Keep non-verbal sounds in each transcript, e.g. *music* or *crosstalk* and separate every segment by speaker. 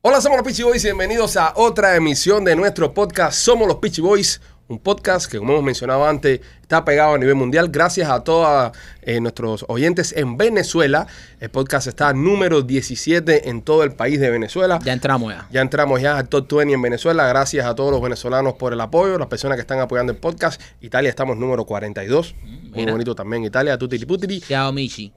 Speaker 1: Hola, somos los Peachy Boys y bienvenidos a otra emisión de nuestro podcast Somos los Peachy Boys, un podcast que como hemos mencionado antes está pegado a nivel mundial gracias a todos eh, nuestros oyentes en Venezuela. El podcast está número 17 en todo el país de Venezuela.
Speaker 2: Ya entramos ya.
Speaker 1: Ya entramos ya al top 20 en Venezuela. Gracias a todos los venezolanos por el apoyo, las personas que están apoyando el podcast. Italia estamos número 42. Muy bonito también Italia, tutiri putiri.
Speaker 2: Chao, Michi.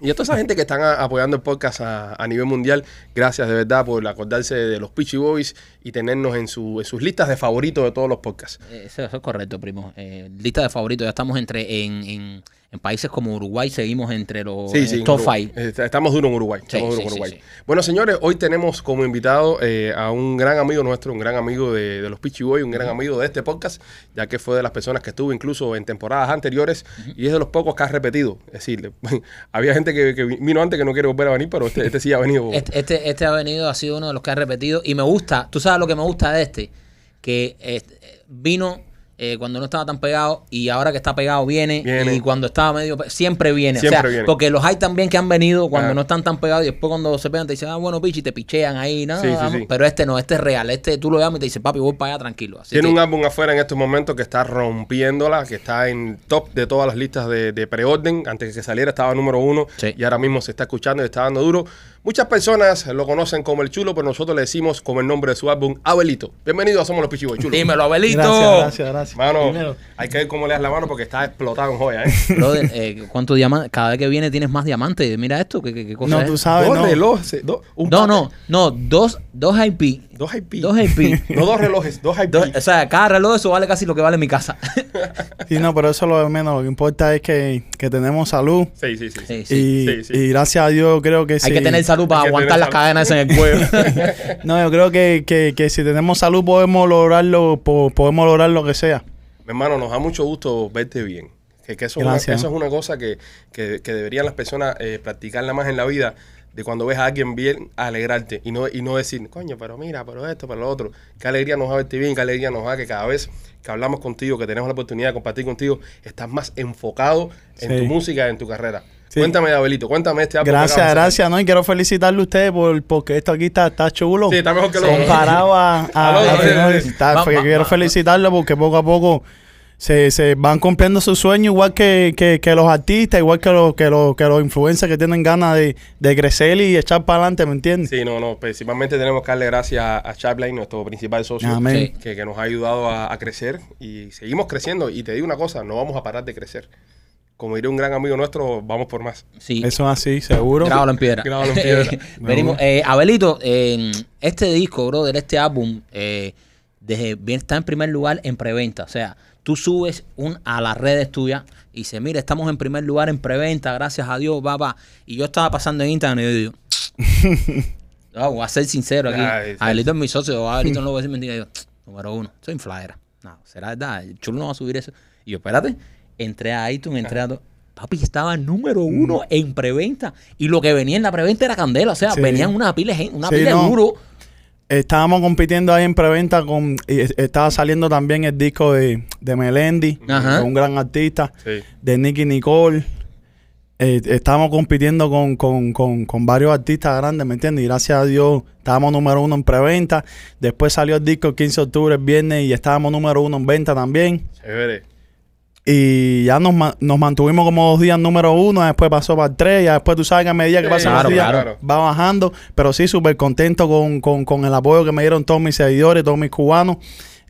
Speaker 1: Y a toda esa gente que están apoyando el podcast a, a nivel mundial, gracias de verdad por acordarse de los Peachy Boys y tenernos en, su- en sus listas de favoritos de todos los podcasts.
Speaker 2: Eh, Eso, eso es correcto, primo. Eh, lista de favoritos. Ya estamos entre en, en, en países como Uruguay, seguimos entre los
Speaker 1: Sí,
Speaker 2: eh,
Speaker 1: sí,
Speaker 2: top. 5.
Speaker 1: Eh, Estamos duros en Uruguay. Estamos
Speaker 2: sí,
Speaker 1: en
Speaker 2: sí,
Speaker 1: Uruguay. Bueno, señores, hoy tenemos como invitado eh, a un gran amigo nuestro, un gran amigo de, de los Peachy Boys, un gran amigo de este podcast, ya que fue de las personas que estuvo incluso en temporadas anteriores y es de los pocos que ha repetido. Es decir, *laughs* había gente que, que vino antes que no quiere volver a venir, pero este, este sí ha venido. *laughs*
Speaker 2: Este, este, este ha venido, ha sido uno de los que ha repetido. Y me gusta, tú sabes lo que me gusta de este, que este, vino eh, cuando no estaba tan pegado y ahora que está pegado viene,
Speaker 1: Viene.
Speaker 2: y cuando estaba medio siempre viene.
Speaker 1: Siempre
Speaker 2: o sea,
Speaker 1: viene.
Speaker 2: porque los hay también que han venido cuando
Speaker 1: Ah.
Speaker 2: no están tan pegados y después cuando se pegan te dicen, ah, bueno, pichi, te pichean ahí, nada,
Speaker 1: Sí, sí,
Speaker 2: vamos.
Speaker 1: sí.
Speaker 2: pero este no, este es real. Este tú lo llamas y te dice, papi, voy para allá tranquilo. Así
Speaker 1: Tiene
Speaker 2: que-
Speaker 1: un álbum afuera en estos momentos que está rompiéndola, que está en top de todas las listas de, de preorden. Antes de que saliera estaba número uno
Speaker 2: Sí.
Speaker 1: y ahora mismo se está escuchando y está dando duro. Muchas personas lo conocen como el chulo, pero nosotros le decimos como el nombre de su álbum, Abelito. Bienvenido a Somos los Pichiboy, chulo.
Speaker 2: Dímelo, Abelito.
Speaker 3: Gracias, gracias, gracias.
Speaker 1: Mano,
Speaker 3: Primero,
Speaker 1: hay que ver cómo le das la mano porque está explotado en joya, ¿eh? *laughs*
Speaker 2: Brother, eh, ¿cuántos diamantes? Cada vez que viene tienes más diamantes. Mira esto, ¿qué, qué, qué cosa
Speaker 3: no,
Speaker 2: es?
Speaker 3: tú sabes,
Speaker 1: dos
Speaker 3: no.
Speaker 1: relojes, dos, un
Speaker 2: No, no, no, dos, dos IP.
Speaker 1: Dos IP.
Speaker 2: Dos IP. *laughs*
Speaker 1: No dos relojes, dos IP.
Speaker 2: Dos- o sea, cada reloj eso vale casi lo que vale mi casa. *laughs*
Speaker 3: Sí, no, pero eso es lo de menos. Lo que importa es que, que tenemos salud.
Speaker 1: Sí, sí, sí.
Speaker 2: Sí, sí.
Speaker 3: Y,
Speaker 1: sí, sí.
Speaker 3: y gracias a Dios creo que sí.
Speaker 2: Hay que tener salud para
Speaker 1: Hay que
Speaker 2: aguantar
Speaker 1: tener
Speaker 2: las
Speaker 1: salud.
Speaker 2: cadenas en el cuello.
Speaker 3: No, yo creo que, que, que si tenemos salud podemos lograrlo, po- podemos lograr lo que sea.
Speaker 1: Mi hermano, nos da mucho gusto verte bien. Que, que eso, es una,
Speaker 3: Gracias.
Speaker 1: eso es una cosa que, que- que deberían las personas eh, practicarla más en la vida. De cuando ves a alguien bien, alegrarte y no, y no decir, coño, pero mira, pero esto, pero lo otro. Qué alegría nos da verte bien, qué alegría nos da que cada vez que hablamos contigo, que tenemos la oportunidad de compartir contigo, estás más enfocado en
Speaker 3: Sí.
Speaker 1: tu música, en tu carrera.
Speaker 3: Sí.
Speaker 1: Cuéntame, Abelito, cuéntame este álbum
Speaker 3: Gracias, gracias, ¿no? Y quiero felicitarle a ustedes por, porque esto aquí está, está chulo.
Speaker 1: Sí, está mejor que lo
Speaker 3: Comparado a... a- *laughs* a- que
Speaker 2: va-
Speaker 3: quiero felicitarlo porque poco a poco se, se van cumpliendo sus sueños igual que, que, que los artistas, igual que los, que los, que los influencers que tienen ganas de, de crecer y echar para adelante, ¿me entiendes?
Speaker 1: Sí, no, no. Principalmente tenemos que darle gracias a, a Sharpline, nuestro principal socio,
Speaker 3: Amén.
Speaker 1: Que, que nos ha ayudado a, a crecer y seguimos creciendo. Y te digo una cosa, no vamos a parar de crecer. Como diría un gran amigo nuestro, vamos por más.
Speaker 2: Sí.
Speaker 3: Eso es así, seguro.
Speaker 2: Grábalo en piedra.
Speaker 1: Grábalo en piedra. *laughs*
Speaker 2: Venimos, eh, Abelito, eh, este disco, brother, este álbum, eh, desde, bien, está en primer lugar en preventa. O sea, tú subes un, a las redes tuyas y dices, mira, estamos en primer lugar en preventa, gracias a Dios, va, va. Y yo estaba pasando en Instagram y yo digo, no, *laughs* voy a ser sincero aquí.
Speaker 1: Ay.
Speaker 2: Abelito es mi socio, Abelito no lo voy a decir mentira. Y yo, número uno, soy infladera. No, será verdad, el chulo no va a subir eso. Y yo, espérate, entré a iTunes, entré a... Papi, estaba número uno en preventa. Y lo que venía en la preventa era candela. O sea,
Speaker 3: Sí.
Speaker 2: venían una pila una
Speaker 3: Sí,
Speaker 2: pila
Speaker 3: no.
Speaker 2: de duro.
Speaker 3: Estábamos compitiendo ahí en preventa con. y es- estaba saliendo también el disco de, de Melendi,
Speaker 2: Ajá.
Speaker 3: un gran artista,
Speaker 1: Sí.
Speaker 3: de Nicky Nicole. Eh, estábamos compitiendo con, con, con, con varios artistas grandes, ¿me entiendes? Y gracias a Dios estábamos número uno en preventa. Después salió el disco el 15 de octubre, el viernes, y estábamos número uno en venta también.
Speaker 1: Chévere.
Speaker 3: Y ya nos, ma- nos mantuvimos como dos días número uno, después pasó para el tres, ya después tú sabes que a medida que
Speaker 1: Sí,
Speaker 3: pasan
Speaker 2: claro,
Speaker 3: los días
Speaker 1: claro.
Speaker 3: va bajando, pero sí, súper contento con, con, con el apoyo que me dieron todos mis seguidores, todos mis cubanos.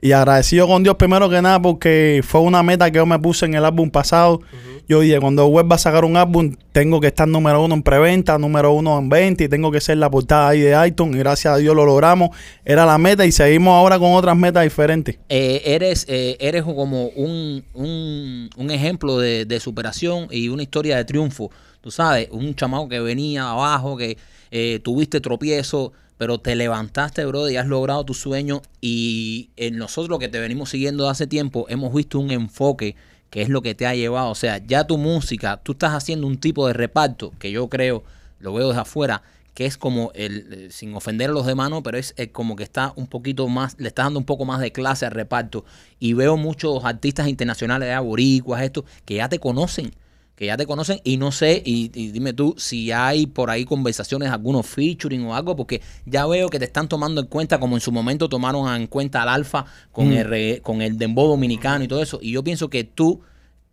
Speaker 3: Y agradecido con Dios primero que nada porque fue una meta que yo me puse en el álbum pasado. Yo dije, cuando vuelva a sacar un álbum, tengo que estar número uno en preventa, número uno en venta y tengo que ser la portada ahí de iTunes. Y gracias a Dios lo logramos. Era la meta y seguimos ahora con otras metas diferentes.
Speaker 2: Eh, eres, eh, eres como un, un, un ejemplo de, de superación y una historia de triunfo. Tú sabes, un chamaco que venía abajo, que eh, tuviste tropiezo, pero te levantaste, bro, y has logrado tu sueño. Y en nosotros que te venimos siguiendo de hace tiempo, hemos visto un enfoque que es lo que te ha llevado. O sea, ya tu música, tú estás haciendo un tipo de reparto que yo creo, lo veo desde afuera, que es como el, eh, sin ofender a los demás, ¿no? pero es eh, como que está un poquito más, le está dando un poco más de clase al reparto. Y veo muchos artistas internacionales de esto, que ya te conocen. Que ya te conocen y no sé, y, y dime tú si hay por ahí conversaciones, algunos featuring o algo, porque ya veo que te están tomando en cuenta como en su momento tomaron en cuenta al Alfa con,
Speaker 3: Mm.
Speaker 2: el, con el dembow dominicano y todo eso. Y yo pienso que tú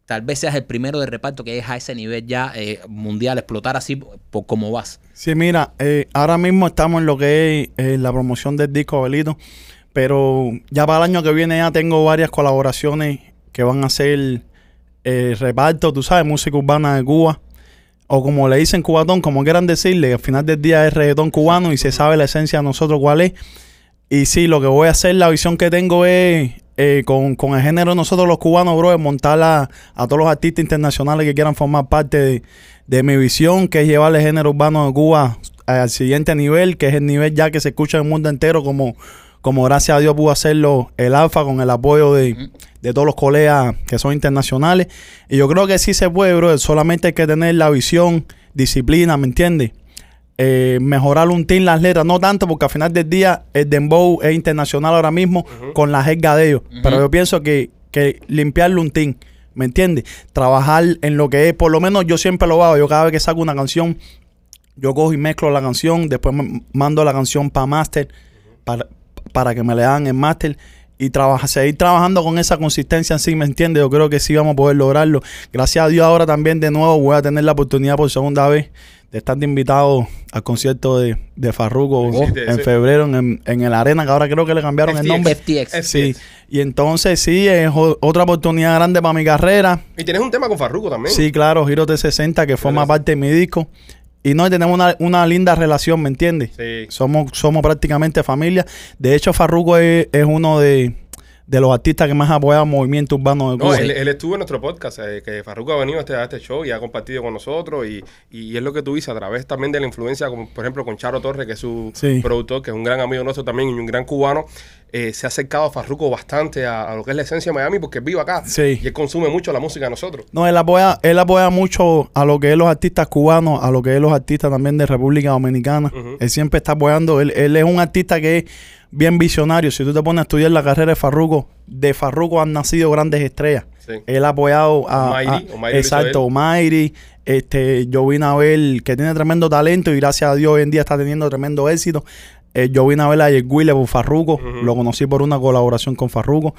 Speaker 2: tal vez seas el primero de reparto que es a ese nivel ya eh, mundial, explotar así por, por como vas.
Speaker 3: Sí, mira, eh, ahora mismo estamos en lo que es eh, la promoción del disco Abelito, pero ya para el año que viene ya tengo varias colaboraciones que van a ser eh, reparto, tú sabes, música urbana de Cuba, o como le dicen cubatón, como quieran decirle, al final del día es reggaetón cubano y se sabe la esencia de nosotros cuál es. Y sí, lo que voy a hacer, la visión que tengo es eh, con, con el género de nosotros los cubanos, bro, es montar a, a todos los artistas internacionales que quieran formar parte de, de mi visión, que es llevar el género urbano de Cuba al siguiente nivel, que es el nivel ya que se escucha en el mundo entero, como, como gracias a Dios pudo hacerlo el Alfa con el apoyo de, de todos los colegas que son internacionales. Y yo creo que sí se puede, bro, solamente hay que tener la visión, disciplina, ¿me entiendes? eh, mejorar un team las letras, no tanto porque al final del día el dembow es internacional ahora mismo con la jerga de ellos, pero yo pienso que, que limpiarle un team, ¿me entiendes? Trabajar en lo que es, por lo menos yo siempre lo hago, yo cada vez que saco una canción, yo cojo y mezclo la canción, después me mando la canción para master, para, para que me le hagan el master y trabaja, seguir trabajando con esa consistencia en sí, ¿me entiendes? Yo creo que sí vamos a poder lograrlo. Gracias a Dios ahora también de nuevo voy a tener la oportunidad por segunda vez de estar de invitado al concierto de, de Farruko
Speaker 1: Sí,
Speaker 3: en
Speaker 1: sí.
Speaker 3: febrero en, en el Arena, que ahora creo que le cambiaron el nombre.
Speaker 2: FTX.
Speaker 3: Sí, y entonces sí, es otra oportunidad grande para mi carrera.
Speaker 1: Y tienes un tema con Farruko también.
Speaker 3: Sí, claro, Giro T60, que forma
Speaker 1: Giro T60.
Speaker 3: parte de mi disco. Y no, tenemos una, una linda relación, ¿me entiendes?
Speaker 1: Sí.
Speaker 3: Somos, somos prácticamente familia. De hecho, Farruko es, es uno de, de los artistas que más apoya el movimiento urbano de
Speaker 1: No,
Speaker 3: Cuba.
Speaker 1: él, él estuvo en nuestro podcast, eh, que Farruko ha venido a este, a este show y ha compartido con nosotros y, y es lo que tú dices a través también de la influencia, como por ejemplo con Charo Torres, que es su
Speaker 3: Sí.
Speaker 1: productor, que es un gran amigo nuestro también y un gran cubano, eh, se ha acercado a Farruko bastante a, a lo que es la esencia de Miami porque vive acá
Speaker 3: Sí.
Speaker 1: y él consume mucho la música de nosotros.
Speaker 3: No, él apoya, él apoya mucho a lo que es los artistas cubanos, a lo que es los artistas también de República Dominicana. Él siempre está apoyando. Él, él es un artista que es bien visionario. Si tú te pones a estudiar la carrera de Farruko, de Farruko han nacido grandes estrellas.
Speaker 1: Sí.
Speaker 3: Él ha apoyado a.
Speaker 1: Omairi,
Speaker 3: a- exacto. Omairi. Este, yo vine a ver que tiene tremendo talento y gracias a Dios hoy en día está teniendo tremendo éxito. Eh, yo vine a ver a Yerguile por Farruko. Lo conocí por una colaboración con Farruko.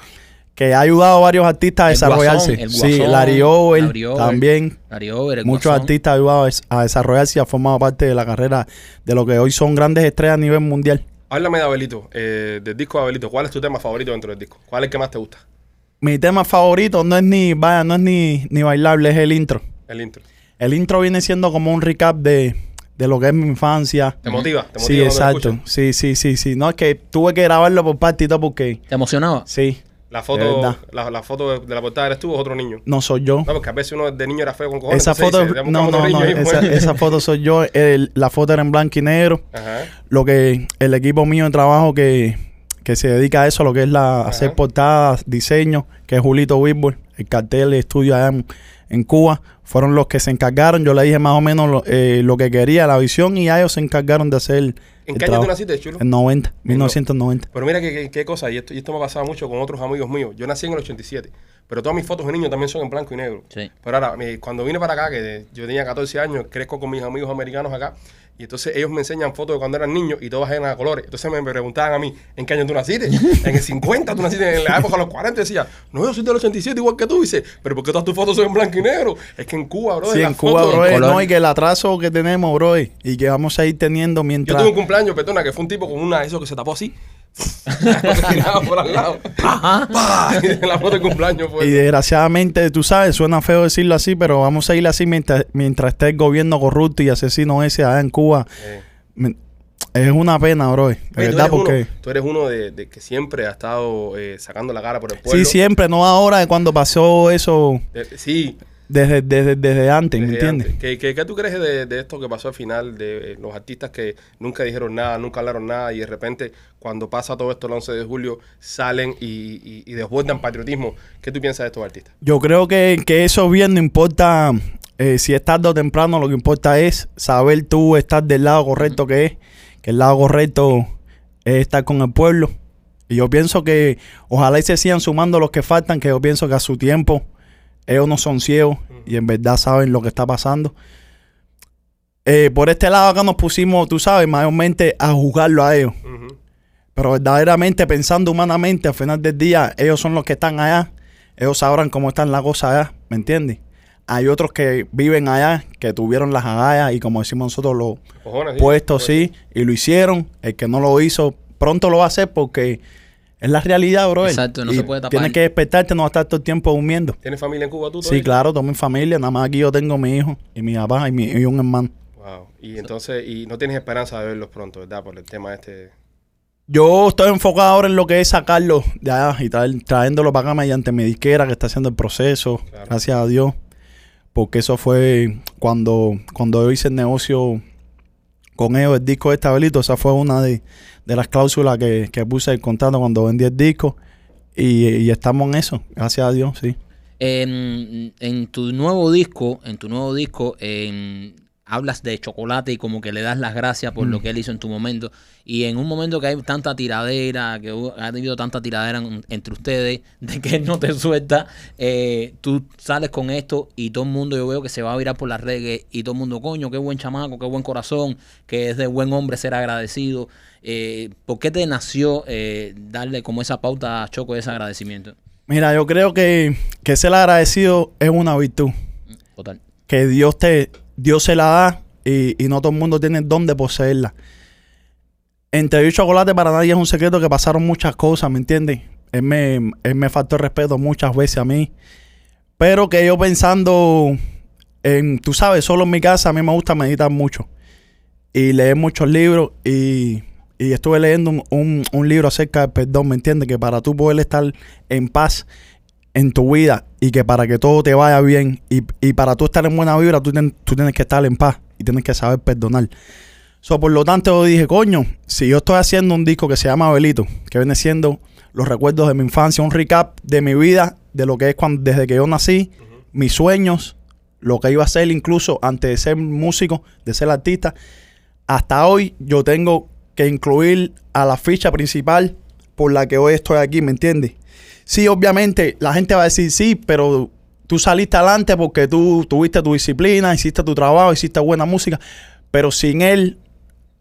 Speaker 3: Que ha ayudado a varios artistas a
Speaker 2: El
Speaker 3: desarrollarse.
Speaker 2: Guasón, el
Speaker 3: sí, Larry Over
Speaker 2: Larry Over.
Speaker 3: también.
Speaker 2: Larry Over, el
Speaker 3: Muchos
Speaker 2: Guasón.
Speaker 3: artistas han ayudado a desarrollarse y han formado parte de la carrera de lo que hoy son grandes estrellas a nivel mundial.
Speaker 1: Háblame de Abelito, eh, del disco de Abelito. ¿Cuál es tu tema favorito dentro del disco? ¿Cuál es el que más te gusta?
Speaker 3: Mi tema favorito no es ni, vaya, no es ni, ni bailable, es el intro.
Speaker 1: El intro.
Speaker 3: El intro viene siendo como un recap de, de lo que es mi infancia.
Speaker 1: ¿Te motiva? ¿Te motiva
Speaker 3: Sí, exacto. Sí, sí, sí, sí. No, es que tuve que grabarlo por parte y todo porque,
Speaker 2: ¿Te emocionaba?
Speaker 3: sí,
Speaker 1: La foto, la, la foto de la portada eres tú o otro niño.
Speaker 3: no soy yo.
Speaker 1: No, porque a veces uno de niño era feo con cojones.
Speaker 3: Esa foto,
Speaker 1: dice,
Speaker 3: no, no, no, esa, *laughs* esa foto soy yo. El- la foto era en blanco y negro.
Speaker 1: Ajá.
Speaker 3: lo que el equipo mío de trabajo que, que se dedica a eso, lo que es la
Speaker 1: Ajá.
Speaker 3: hacer portadas, diseño, que es Julito Whitburn, el cartel de estudio allá en, en Cuba, fueron los que se encargaron. Yo le dije más o menos lo, eh, lo que quería, la visión, y a ellos se encargaron de hacer.
Speaker 1: ¿En
Speaker 3: el
Speaker 1: qué año tú naciste, chulo?
Speaker 3: En 90, 1990.
Speaker 1: Pero mira qué, qué- qué cosa, y esto, y esto me ha pasado mucho con otros amigos míos. Yo nací en el 87, pero todas mis fotos de niño también son en blanco y negro.
Speaker 2: Sí.
Speaker 1: Pero ahora, cuando vine para acá, que yo tenía 14 años, crezco con mis amigos americanos acá, y entonces ellos me enseñan fotos de cuando eran niños y todas eran a colores. Entonces me preguntaban a mí, ¿en qué año tú naciste? *laughs* En el 50, tú naciste en la época de los 40. Y decía, no, yo soy del 87 igual que tú. Dice, pero ¿por qué todas tus fotos son en blanco y negro? Es que en Cuba, bro,
Speaker 3: Sí, en Cuba,
Speaker 1: fotos-
Speaker 3: bro,
Speaker 2: color.
Speaker 3: no, y que el atraso que tenemos, bro, y que vamos a ir teniendo
Speaker 1: Yo
Speaker 3: mientras...
Speaker 1: tuve un cumpleaños, perdona, que fue un tipo con una eso que se tapó así. Por al lado. Y la foto de cumpleaños fue.
Speaker 3: Y desgraciadamente, tú sabes, suena feo decirlo así, pero vamos a ir así mientras, mientras esté el gobierno corrupto y asesino ese allá en Cuba.
Speaker 1: Eh.
Speaker 3: Es una pena, bro. Verdad,
Speaker 1: eres uno,
Speaker 3: porque...
Speaker 1: tú eres uno de, de que siempre ha estado eh, sacando la cara por el pueblo.
Speaker 3: Sí, siempre, no ahora, de cuando pasó eso,
Speaker 1: De- sí,
Speaker 3: desde, desde, desde antes, ¿me entiendes?
Speaker 1: antes. ¿Qué, qué, qué tú crees de, de esto que pasó al final? De eh, los artistas que nunca dijeron nada, nunca hablaron nada y de repente cuando pasa todo esto el 11 de julio salen y, y, y desbordan patriotismo. ¿Qué tú piensas de estos artistas?
Speaker 3: Yo creo que, que eso bien no importa eh, si es tarde o temprano, lo que importa es saber tú estar del lado correcto que es, que el lado correcto es estar con el pueblo. Y yo pienso que ojalá y se sigan sumando los que faltan, que yo pienso que a su tiempo Ellos no son ciegos y en verdad saben lo que está pasando. Eh, por este lado acá nos pusimos, tú sabes, mayormente a juzgarlo a ellos. Pero verdaderamente, pensando humanamente, al final del día, ellos son los que están allá. Ellos sabrán cómo están las cosas allá, ¿me entiendes? Hay otros que viven allá, que tuvieron las agallas y como decimos nosotros, los
Speaker 1: Cojones, sí.
Speaker 3: puestos, sí, y lo hicieron. El que no lo hizo, pronto lo va a hacer porque es la realidad, bro.
Speaker 2: Exacto, no se puede tapar.
Speaker 3: Tienes que despertarte, no vas a estar todo el tiempo durmiendo.
Speaker 1: ¿Tienes familia en Cuba tú?
Speaker 3: Sí,
Speaker 1: todavía?
Speaker 3: claro, toda mi familia, nada más aquí yo tengo mi hijo y mi papá y, mi, y un hermano.
Speaker 1: Wow. Y entonces, y no tienes esperanza de verlos pronto, ¿verdad? Por el tema este.
Speaker 3: Yo estoy enfocado ahora en lo que es sacarlo de allá y traer- trayéndolo para acá mediante mi disquera que está haciendo el proceso,
Speaker 1: Claro.
Speaker 3: gracias a Dios. Porque eso fue cuando, cuando yo hice el negocio con ellos, el disco de Estabelito, esa fue una de, las cláusulas que, que puse el contrato cuando vendí el disco. Y, y estamos en eso, gracias a Dios, sí.
Speaker 2: En, en tu nuevo disco, en tu nuevo disco, en- hablas de chocolate y como que le das las gracias por
Speaker 3: Mm.
Speaker 2: lo que él hizo en tu momento. Y en un momento que hay tanta tiradera, que ha habido tanta tiradera en- entre ustedes, *laughs* de que él no te suelta, eh, tú sales con esto y todo el mundo yo veo que se va a virar por las redes y todo el mundo, coño, qué buen chamaco, qué buen corazón, que es de buen hombre ser agradecido. Eh, ¿Por qué te nació eh, darle como esa pauta a Choco de ese agradecimiento?
Speaker 3: Mira, yo creo que, que ser agradecido es una virtud.
Speaker 2: Total.
Speaker 3: que Dios te Dios se la da y, no todo el mundo tiene el don de poseerla. Entre y chocolate para nadie es un secreto que pasaron muchas cosas, ¿me entiendes? Él me, me faltó respeto muchas veces a mí. Pero que yo pensando en, tú sabes, solo en mi casa a mí me gusta meditar mucho. Y leer muchos libros y, y estuve leyendo un, un- un libro acerca del perdón, ¿me entiendes? Que para tú poder estar en paz en tu vida y que para que todo te vaya bien y, y para tú estar en buena vibra, tú, ten- tú tienes que estar en paz y tienes que saber perdonar. So, por lo tanto, yo dije, coño, si yo estoy haciendo un disco que se llama Abelito, que viene siendo los recuerdos de mi infancia, un recap de mi vida, de lo que es cuando, desde que yo nací, mis sueños, lo que iba a hacer incluso antes de ser músico, de ser artista, hasta hoy yo tengo que incluir a la ficha principal por la que hoy estoy aquí, ¿me entiendes? Sí, obviamente la gente va a decir sí, pero tú saliste adelante porque tú tuviste tu disciplina, hiciste tu trabajo, hiciste buena música, pero sin él,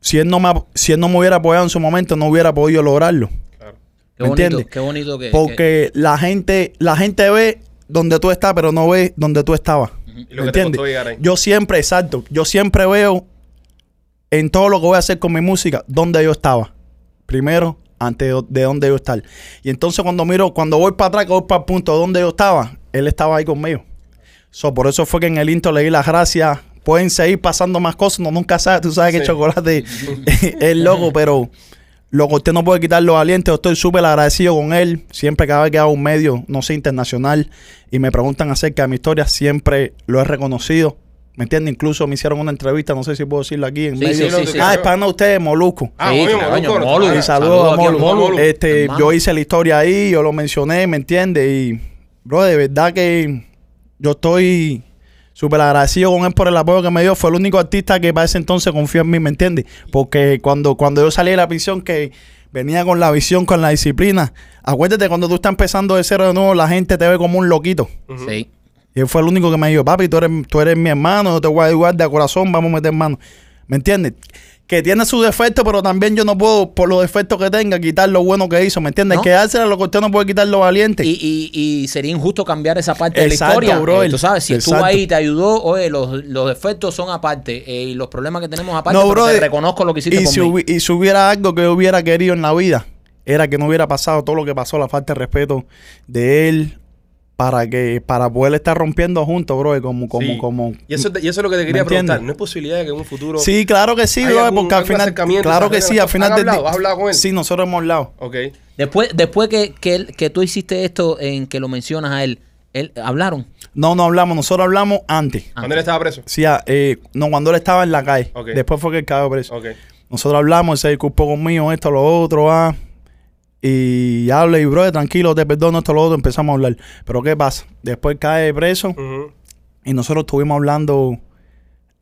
Speaker 3: si él no me, si él no me hubiera apoyado en su momento, no hubiera podido lograrlo.
Speaker 1: Claro.
Speaker 2: Qué
Speaker 3: ¿Me
Speaker 2: bonito,
Speaker 3: entiendes?
Speaker 2: qué bonito que...
Speaker 3: Porque la gente, la gente ve donde tú estás, pero no ve donde tú estabas.
Speaker 1: Y lo
Speaker 3: ¿Me
Speaker 1: que
Speaker 3: entiendes?
Speaker 1: ahí.
Speaker 3: Yo siempre, exacto, yo siempre veo en todo lo que voy a hacer con mi música donde yo estaba. Primero, antes de, de donde yo estar. Y entonces cuando miro, cuando voy para atrás, que voy para el punto donde yo estaba, él estaba ahí conmigo. So, por eso fue que en el intro le di las gracias. Pueden seguir pasando más cosas, no nunca sabes, tú sabes que
Speaker 1: Sí.
Speaker 3: chocolate *laughs* *laughs* es loco, pero lo que usted no puede quitar los valientes. Yo estoy súper agradecido con él. Siempre cada vez que hago un medio, no sé, internacional, y me preguntan acerca de mi historia, siempre lo he reconocido. ¿Me entiendes? Incluso me hicieron una entrevista, no sé si puedo decirlo aquí en
Speaker 2: Sí,
Speaker 3: medio.
Speaker 2: sí, sí, sí.
Speaker 3: ah, es para ustedes, Molusco.
Speaker 1: Ah,
Speaker 2: claro,
Speaker 1: Molusco,
Speaker 2: Molu.
Speaker 3: saludos a Molu.
Speaker 2: Molu,
Speaker 3: Este,
Speaker 2: hermano.
Speaker 3: yo hice la historia ahí, yo lo mencioné, ¿me entiendes? Y, bro, de verdad que yo estoy súper agradecido con él por el apoyo que me dio. Fue el único artista que para ese entonces confió en mí, ¿me entiendes? Porque cuando, cuando yo salí de la prisión, que venía con la visión, con la disciplina. Acuérdate, cuando tú estás empezando de cero de nuevo, la gente te ve como un loquito.
Speaker 2: Sí.
Speaker 3: Y él fue el único que me dijo, papi, tú eres, tú eres mi hermano, yo te voy a ayudar de corazón, vamos a meter mano. ¿Me entiendes? Que tiene sus defectos, pero también yo no puedo, por los defectos que tenga, quitar lo bueno que hizo, ¿me entiendes?
Speaker 2: No.
Speaker 3: Quedársela lo que usted no puede quitar lo valiente.
Speaker 2: Y, y, y sería injusto cambiar esa parte de la historia.
Speaker 3: brother.
Speaker 2: Eh, tú sabes, si estuvo
Speaker 3: Exacto.
Speaker 2: ahí y te ayudó, oye, los, los defectos son aparte eh, y los problemas que tenemos aparte,
Speaker 3: No,
Speaker 2: te reconozco lo que hiciste
Speaker 3: y,
Speaker 2: por
Speaker 3: si
Speaker 2: mí.
Speaker 3: y si hubiera algo que yo hubiera querido en la vida, era que no hubiera pasado todo lo que pasó, la falta de respeto de él, para que para poder estar rompiendo juntos, bro, como, como,
Speaker 1: Sí.
Speaker 3: como.
Speaker 1: Y eso, te- y eso es lo que te quería preguntar. ¿No es posibilidad de que en un futuro...
Speaker 3: Sí, claro que sí,
Speaker 1: ¿Hay
Speaker 3: bro,
Speaker 1: algún-
Speaker 3: porque al final, claro que sí, al final
Speaker 1: ¿Han
Speaker 3: del
Speaker 1: hablado? ¿Has hablado con él?
Speaker 3: Sí, nosotros hemos hablado.
Speaker 1: Ok.
Speaker 2: Después, después que, que, él- que tú hiciste esto en que lo mencionas a él, él ¿hablaron?
Speaker 3: No, no hablamos, nosotros hablamos antes.
Speaker 1: ¿Cuándo él estaba preso?
Speaker 3: Sí, ah, eh, no, cuando él estaba en la calle.
Speaker 1: Ok.
Speaker 3: Después fue que él cayó preso.
Speaker 1: Ok.
Speaker 3: Nosotros hablamos, él se disculpó conmigo, esto, lo otro, ah. Y habla y, bro, tranquilo, te perdono, esto, lo otro, empezamos a hablar. Pero ¿qué pasa? Después cae preso y nosotros estuvimos hablando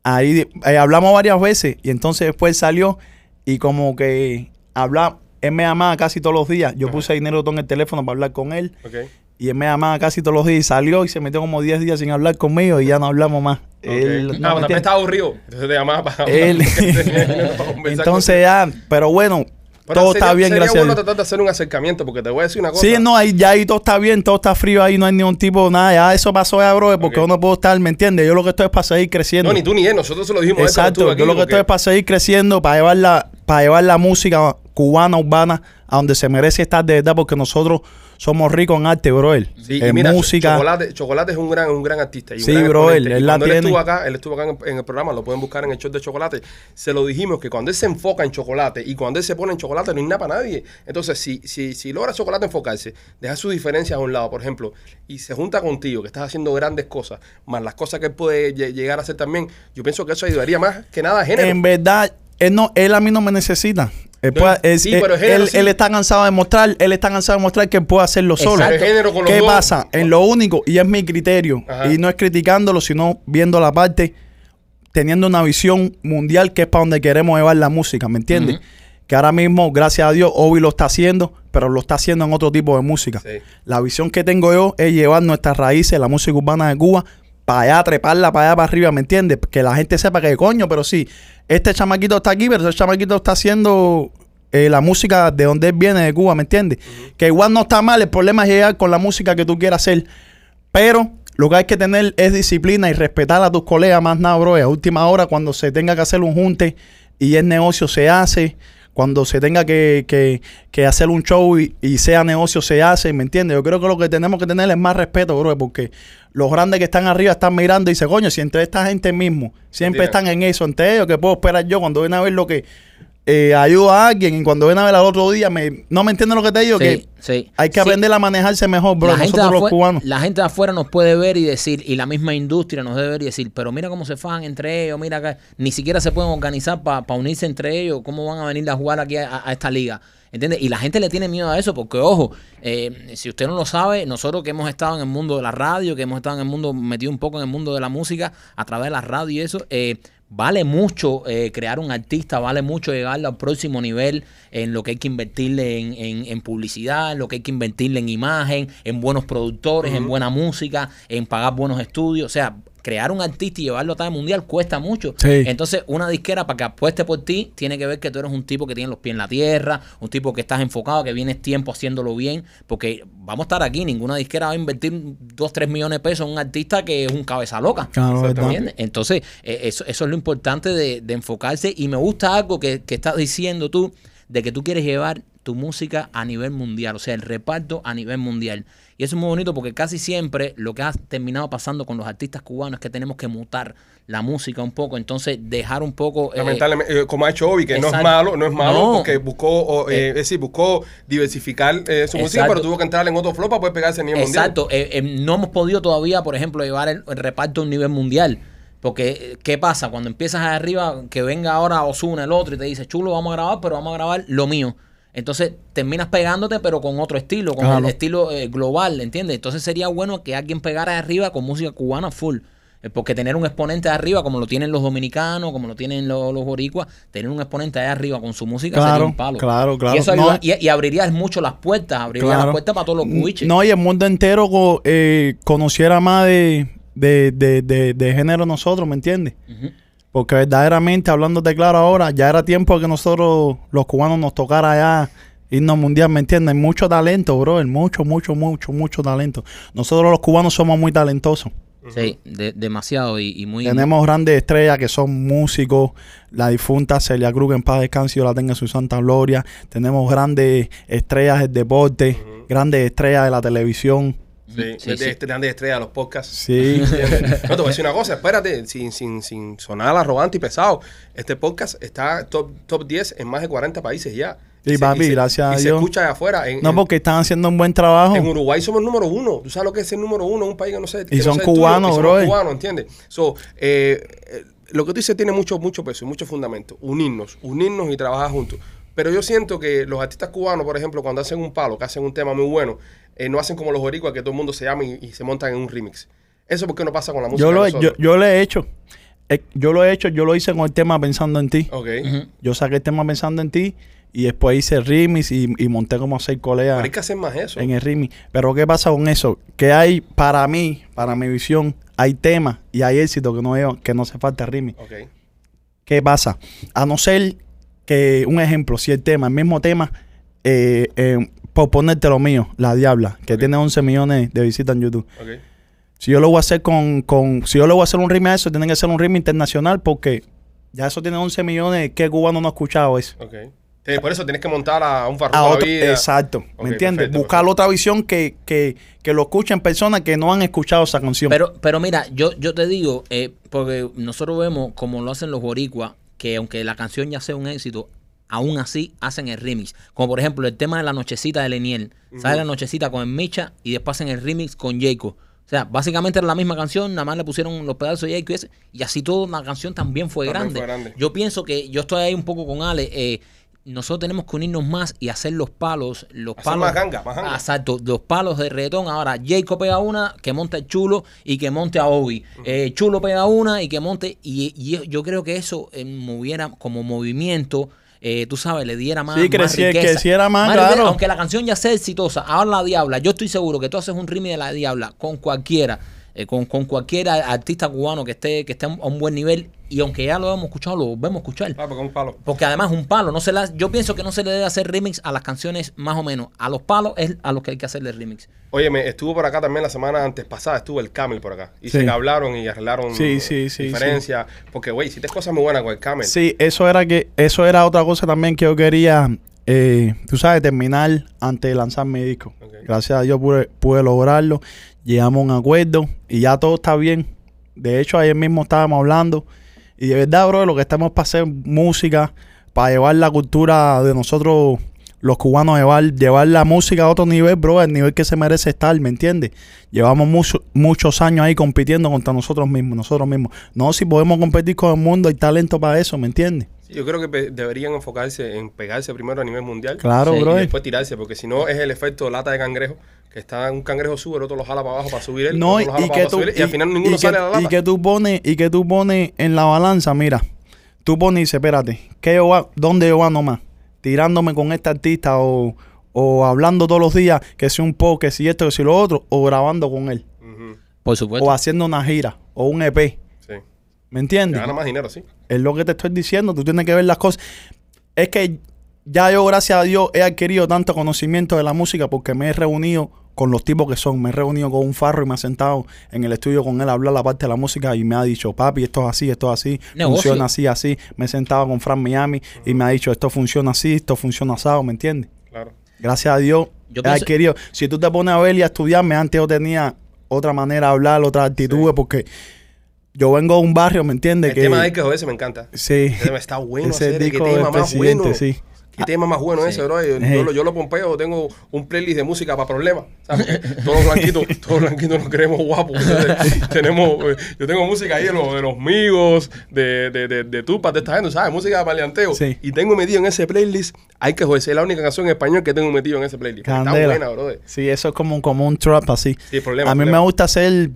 Speaker 3: ahí, eh, hablamos varias veces y entonces después salió y como que habla, él me llamaba casi todos los días. Yo puse dinero todo en el teléfono para hablar con él. Y él me llamaba casi todos los días y salió y se metió como 10 días sin hablar conmigo y ya no hablamos más.
Speaker 1: Ok.
Speaker 3: Él,
Speaker 1: ah,
Speaker 3: ¿me
Speaker 1: pero también estaba aburrido. Entonces te llamaba para,
Speaker 3: Él- *laughs* *laughs* Entonces ya, pero bueno,
Speaker 1: Pero
Speaker 3: todo
Speaker 1: sería-
Speaker 3: está bien,
Speaker 1: sería
Speaker 3: gracias a
Speaker 1: bueno
Speaker 3: Dios.
Speaker 1: tratar de hacer un acercamiento, porque te voy a decir una cosa.
Speaker 3: Sí, no, ahí, ya ahí todo está bien, todo está frío ahí, no hay ningún tipo, nada, ya eso pasó ya, bro, porque
Speaker 1: Ok.
Speaker 3: uno puedo estar, ¿me entiendes? Yo lo que estoy es para seguir creciendo.
Speaker 1: No, ni tú ni él, nosotros se lo dijimos.
Speaker 3: Exacto,
Speaker 1: aquí,
Speaker 3: yo lo que
Speaker 1: porque-
Speaker 3: estoy es para seguir creciendo, para llevar la, para llevar la música cubana, urbana, a donde se merece estar de verdad, porque nosotros somos ricos en arte, bro.
Speaker 1: Sí, y
Speaker 3: en
Speaker 1: mira,
Speaker 3: música.
Speaker 1: Chocolate, Chocolate es un gran, un gran artista. Y un
Speaker 3: Sí,
Speaker 1: gran
Speaker 3: bro,
Speaker 1: exponente.
Speaker 3: él- él
Speaker 1: Y
Speaker 3: la
Speaker 1: cuando él
Speaker 3: tiene.
Speaker 1: estuvo acá, él estuvo acá en, en el programa, lo pueden buscar en el show de Chocolate. Se lo dijimos que cuando él se enfoca en chocolate y cuando él se pone en chocolate no hay nada para nadie. Entonces, si, si, si logra Chocolate enfocarse, dejar sus diferencias a un lado, por ejemplo, y se junta contigo, que estás haciendo grandes cosas, más las cosas que él puede lle- llegar a hacer también, yo pienso que eso ayudaría más que nada a género.
Speaker 3: En verdad, él, no, él a mí no me necesita. Él,
Speaker 1: No,
Speaker 3: puede- él-
Speaker 1: sí,
Speaker 3: él-
Speaker 1: pero el género
Speaker 3: él-
Speaker 1: sí.
Speaker 3: él está cansado de mostrar, él está cansado de mostrar que él puede hacerlo solo.
Speaker 1: Con
Speaker 3: ¿Qué pasa? En lo único, y es mi criterio,
Speaker 1: Ajá.
Speaker 3: y no es criticándolo, sino viendo la parte, teniendo una visión mundial que es para donde queremos llevar la música, ¿me entiendes? Que ahora mismo, gracias a Dios, Obi lo está haciendo, pero lo está haciendo en otro tipo de música.
Speaker 1: Sí.
Speaker 3: La visión que tengo yo es llevar nuestras raíces, la música urbana de Cuba, para allá, treparla para allá, para arriba, ¿me entiendes? Que la gente sepa que coño, pero sí, este chamaquito está aquí, pero este chamaquito está haciendo eh, la música de donde él viene, de Cuba, ¿me entiendes? Que igual no está mal, el problema es llegar con la música que tú quieras hacer. Pero lo que hay que tener es disciplina y respetar a tus colegas más nada, bro. A última hora, cuando se tenga que hacer un junte y el negocio se hace, cuando se tenga que, que- que hacer un show y, y sea negocio se hace, ¿me entiendes? Yo creo que lo que tenemos que tener es más respeto, bro, porque los grandes que están arriba están mirando y dicen, coño, si entre esta gente mismo siempre
Speaker 1: Entiendo.
Speaker 3: están en eso, entre ellos, que puedo esperar yo cuando ven a ver lo que eh, ayuda a alguien y cuando ven a ver al otro día, me, no me entienden lo que te digo,
Speaker 2: Sí,
Speaker 3: que
Speaker 2: sí.
Speaker 3: hay que
Speaker 2: Sí.
Speaker 3: aprender a manejarse mejor, bro,
Speaker 2: la gente,
Speaker 3: nosotros los
Speaker 2: afuera,
Speaker 3: cubanos.
Speaker 2: la gente de afuera nos puede ver y decir, y la misma industria nos debe ver y decir, pero mira cómo se fajan entre ellos, mira que ni siquiera se pueden organizar para unirse entre ellos, cómo van a venir a jugar aquí a, a esta liga. ¿Entiendes? Y la gente le tiene miedo a eso porque, ojo, eh, si usted no lo sabe, nosotros que hemos estado en el mundo de la radio, que hemos estado en el mundo, metido un poco en el mundo de la música, a través de la radio y eso, eh, vale mucho eh, crear un artista, vale mucho llegarlo al próximo nivel en lo que hay que invertirle en, en- en publicidad, en lo que hay que invertirle en imagen, en buenos productores, en buena música, en pagar buenos estudios. O sea, crear un artista y llevarlo a talla mundial cuesta mucho.
Speaker 3: Sí.
Speaker 2: Entonces, una disquera para que apueste por ti, tiene que ver que tú eres un tipo que tiene los pies en la tierra, un tipo que estás enfocado, que vienes tiempo haciéndolo bien, porque vamos a estar aquí, ninguna disquera va a invertir 2, 3 millones de pesos en un artista que es un cabeza loca.
Speaker 3: Claro.
Speaker 2: Entonces, eso, eso es lo importante de, de enfocarse. Y me gusta algo que, que estás diciendo tú, de que tú quieres llevar tu música a nivel mundial, o sea, el reparto a nivel mundial. Y eso es muy bonito porque casi siempre lo que ha terminado pasando con los artistas cubanos es que tenemos que mutar la música un poco, entonces dejar un poco... eh,
Speaker 1: Lamentablemente, eh, como ha hecho Obi, que no es malo, no es malo,
Speaker 2: No.
Speaker 1: porque buscó, eh,
Speaker 2: Eh.
Speaker 1: es decir, buscó diversificar su música, pero tuvo que entrar en otro flow para poder pegarse a nivel mundial.
Speaker 2: Exacto. No hemos podido todavía, por ejemplo, llevar el, el reparto a un nivel mundial. Porque, ¿qué pasa? Cuando empiezas arriba, que venga ahora Osuna el otro y te dice, chulo, vamos a grabar, pero vamos a grabar lo mío. Entonces terminas pegándote, pero con otro estilo, con
Speaker 3: Claro.
Speaker 2: el estilo eh, global, ¿entiendes? Entonces sería bueno que alguien pegara de arriba con música cubana full. Eh, Porque tener un exponente de arriba, como lo tienen los dominicanos, como lo tienen los, los boricuas, tener un exponente de arriba con su música sería
Speaker 3: Claro,
Speaker 2: un palo.
Speaker 3: claro, claro.
Speaker 2: Y eso
Speaker 3: No,
Speaker 2: ayuda- y, y abriría mucho las puertas, abriría
Speaker 3: Claro.
Speaker 2: las puertas para todos los cubiches.
Speaker 3: No, y el mundo entero eh, conociera más de, de, de, de, de género nosotros, ¿me entiendes?
Speaker 2: Ujú.
Speaker 3: Porque verdaderamente, hablándote claro ahora, ya era tiempo que nosotros, los cubanos, nos tocara ya irnos mundial, ¿me entiendes? Hay mucho talento, bro, mucho, mucho, mucho, mucho talento. Nosotros los cubanos somos muy talentosos.
Speaker 2: Sí, de- demasiado y, y muy...
Speaker 3: Tenemos grandes estrellas que son músicos. La difunta Celia Cruz, que en paz descanse, yo la tenga en su santa gloria. Tenemos grandes estrellas del deporte, grandes estrellas de la televisión.
Speaker 1: Sí,
Speaker 2: Sí,
Speaker 1: de,
Speaker 2: sí.
Speaker 1: de este grandes estrellas, los podcasts.
Speaker 3: Sí. *laughs*
Speaker 1: No, te voy a decir una cosa, espérate, sin, sin, sin sonar arrogante y pesado. Este podcast está top, top 10 en más de 40 países ya.
Speaker 3: Sí,
Speaker 1: se-
Speaker 3: papi,
Speaker 1: se-
Speaker 3: gracias a
Speaker 1: y se
Speaker 3: Dios.
Speaker 1: escucha de afuera. En,
Speaker 3: No, porque están haciendo un buen trabajo.
Speaker 1: en Uruguay somos número uno. ¿Tú sabes lo que es el número uno en un país que no sé? que no
Speaker 3: son
Speaker 1: el
Speaker 3: cubanos,
Speaker 1: Y somos
Speaker 3: brother.
Speaker 1: cubanos, ¿entiendes? So, eh, eh, lo que tú dices tiene mucho, mucho peso y mucho fundamento. Unirnos, unirnos y trabajar juntos. Pero yo siento que los artistas cubanos, por ejemplo, cuando hacen un palo, que hacen un tema muy bueno, eh, no hacen como los boricuas, que todo el mundo se llama y, y se montan en un remix. Eso porque no pasa con la música
Speaker 3: Yo lo, he- yo,
Speaker 1: nosotros.
Speaker 3: yo lo he hecho. Eh, Yo lo he hecho, yo lo hice con el tema pensando en ti. Yo saqué el tema pensando en ti y después hice remix y, y monté como seis colegas
Speaker 1: hay que hacer más eso.
Speaker 3: en el remix. Pero ¿qué pasa con eso? Que hay, para mí, para mi visión, hay temas y hay éxito que no, veo- que no se falta remix. ¿Qué pasa? A no ser que, un ejemplo, si el tema, el mismo tema, eh, eh, por ponerte lo mío, La Diabla, que tiene 11 millones de visitas en YouTube. Si yo lo voy a hacer con, con si yo le voy a hacer un remix a eso, tiene que ser un remix internacional porque ya eso tiene 11 millones, ¿qué cubano no ha escuchado eso?
Speaker 1: Ok. Sí, por eso tienes que montar a un
Speaker 3: A otro-
Speaker 1: vida.
Speaker 3: exacto, ¿me entiendes?
Speaker 1: perfecto,
Speaker 3: Buscar
Speaker 1: perfecto.
Speaker 3: otra visión que, que, que lo escuchen personas que no han escuchado esa canción.
Speaker 2: Pero, pero mira, yo, yo te digo, eh, porque nosotros vemos como lo hacen los boricuas, que aunque la canción ya sea un éxito, aún así hacen el remix. Como por ejemplo el tema de la nochecita de Leniel. Sale la nochecita con el Micha y después hacen el remix con Jacob. O sea, básicamente era la misma canción, nada más le pusieron los pedazos de Jacob y, ese, y así todo la canción también fue
Speaker 1: También
Speaker 2: grande.
Speaker 1: fue grande.
Speaker 2: Yo pienso que yo estoy ahí un poco con Ale. eh, nosotros tenemos que unirnos más y hacer los palos, los
Speaker 1: Hacer
Speaker 2: palos.
Speaker 1: más ganga, más ganga.
Speaker 2: Exacto, los palos de reggaetón. Ahora, Jacob pega una, que monte el chulo y que monte a Obi. Eh, chulo pega una y que monte. Y, y yo creo que eso eh, moviera como movimiento. Eh, tú sabes, le diera más,
Speaker 3: Sí,
Speaker 2: más
Speaker 3: creciera-
Speaker 2: riqueza.
Speaker 3: más,
Speaker 2: riqueza,
Speaker 3: claro.
Speaker 2: Aunque la canción ya sea exitosa, ahora la Diabla, yo estoy seguro que tú haces un remix de la Diabla con cualquiera, eh, con, con cualquier artista cubano que esté, que esté a un buen nivel, y aunque ya lo hemos escuchado, lo volvemos a escuchar.
Speaker 1: Ah, porque es un palo.
Speaker 2: Porque además un palo, no se la, yo pienso que no se le debe hacer remix a las canciones más o menos. A los palos es a los que hay que hacerle remix.
Speaker 1: Oye, me estuvo por acá también la semana antes pasada, estuvo el Camel por acá. Y
Speaker 3: Sí.
Speaker 1: se hablaron y arreglaron
Speaker 3: Sí, sí, sí,
Speaker 1: diferencias. Porque, güey, hiciste cosas muy buenas con el Camel.
Speaker 3: Sí, eso era que eso era otra cosa también que yo quería, eh, tú sabes, terminar antes de lanzar mi disco. Gracias a Dios pude, pude lograrlo. Llegamos a un acuerdo y ya todo está bien. De hecho, ayer mismo estábamos hablando y de verdad, bro, lo que estamos para hacer música, para llevar la cultura de nosotros los cubanos, llevar, llevar la música a otro nivel, bro, al nivel que se merece estar, ¿me entiendes? Llevamos mucho- muchos años ahí compitiendo contra nosotros mismos, nosotros mismos. No, si podemos competir con el mundo, hay talento para eso, ¿me entiendes?
Speaker 1: Sí, yo creo que deberían enfocarse en pegarse primero a nivel mundial.
Speaker 3: Claro,
Speaker 2: Sí,
Speaker 1: Y
Speaker 3: bro.
Speaker 1: después tirarse, porque si no es el efecto lata de cangrejo, está un cangrejo sube, el otro lo jala para abajo para subir él,
Speaker 3: No,
Speaker 1: el
Speaker 3: y,
Speaker 1: otro lo jala
Speaker 3: y
Speaker 1: para
Speaker 3: que
Speaker 1: abajo
Speaker 3: tú,
Speaker 1: para subir él, y al final ninguno
Speaker 3: y que-
Speaker 1: sale a la lata.
Speaker 3: y que tú pones y que tú pones en la balanza, mira, tú pones y dices, espérate, ¿qué yo va- ¿dónde yo ando más? Tirándome con este artista o, o hablando todos los días que si un poco, que si esto, que si lo otro, o grabando con él,
Speaker 2: Por supuesto.
Speaker 3: o haciendo una gira, o un EP,
Speaker 1: Sí.
Speaker 3: ¿me entiendes?
Speaker 1: gana más dinero, sí.
Speaker 3: Es lo que te estoy diciendo, tú tienes que ver las cosas. Es que ya yo, gracias a Dios, he adquirido tanto conocimiento de la música porque me he reunido con los tipos que son. Me he reunido con un farro y me he sentado en el estudio con él a hablar la parte de la música y me ha dicho, papi, esto es así, esto es así,
Speaker 2: Negocio.
Speaker 3: funciona así, así. Me he sentado con Fran Miami y me ha dicho, esto funciona así, esto funciona asado, ¿me entiendes?
Speaker 1: Claro.
Speaker 3: Gracias a Dios,
Speaker 2: Yo
Speaker 3: he
Speaker 2: pienso-
Speaker 3: adquirido. Si tú te pones a ver y a estudiarme, antes yo tenía otra manera de hablar, otra actitud, porque yo vengo de un barrio, ¿me entiendes?
Speaker 1: El tema de que joder, se me encanta.
Speaker 3: Sí.
Speaker 1: Ese tema está bueno,
Speaker 3: Ese
Speaker 1: hacer,
Speaker 3: disco
Speaker 1: tema
Speaker 3: del
Speaker 1: más
Speaker 3: presidente,
Speaker 1: bueno.
Speaker 3: sí.
Speaker 1: Qué tema más bueno
Speaker 2: Sí.
Speaker 1: ese, bro. Yo, yo lo, yo lo pompeo, tengo un playlist de música para problemas. ¿sabes? Todos los blanquitos, *laughs* todos blanquitos nos creemos guapos. Entonces, *laughs* tenemos, eh, yo tengo música ahí de los, de los migos, de, de, de, de Tupac, de esta gente, ¿sabes? Música de maleanteo.
Speaker 3: Sí.
Speaker 1: Y tengo metido en ese playlist, hay que joder, es la única canción en español que tengo metido en ese playlist. Está buena, bro.
Speaker 3: Sí, eso es como, como un trap así.
Speaker 1: Sí, problema.
Speaker 3: a mí
Speaker 1: problema.
Speaker 3: me gusta hacer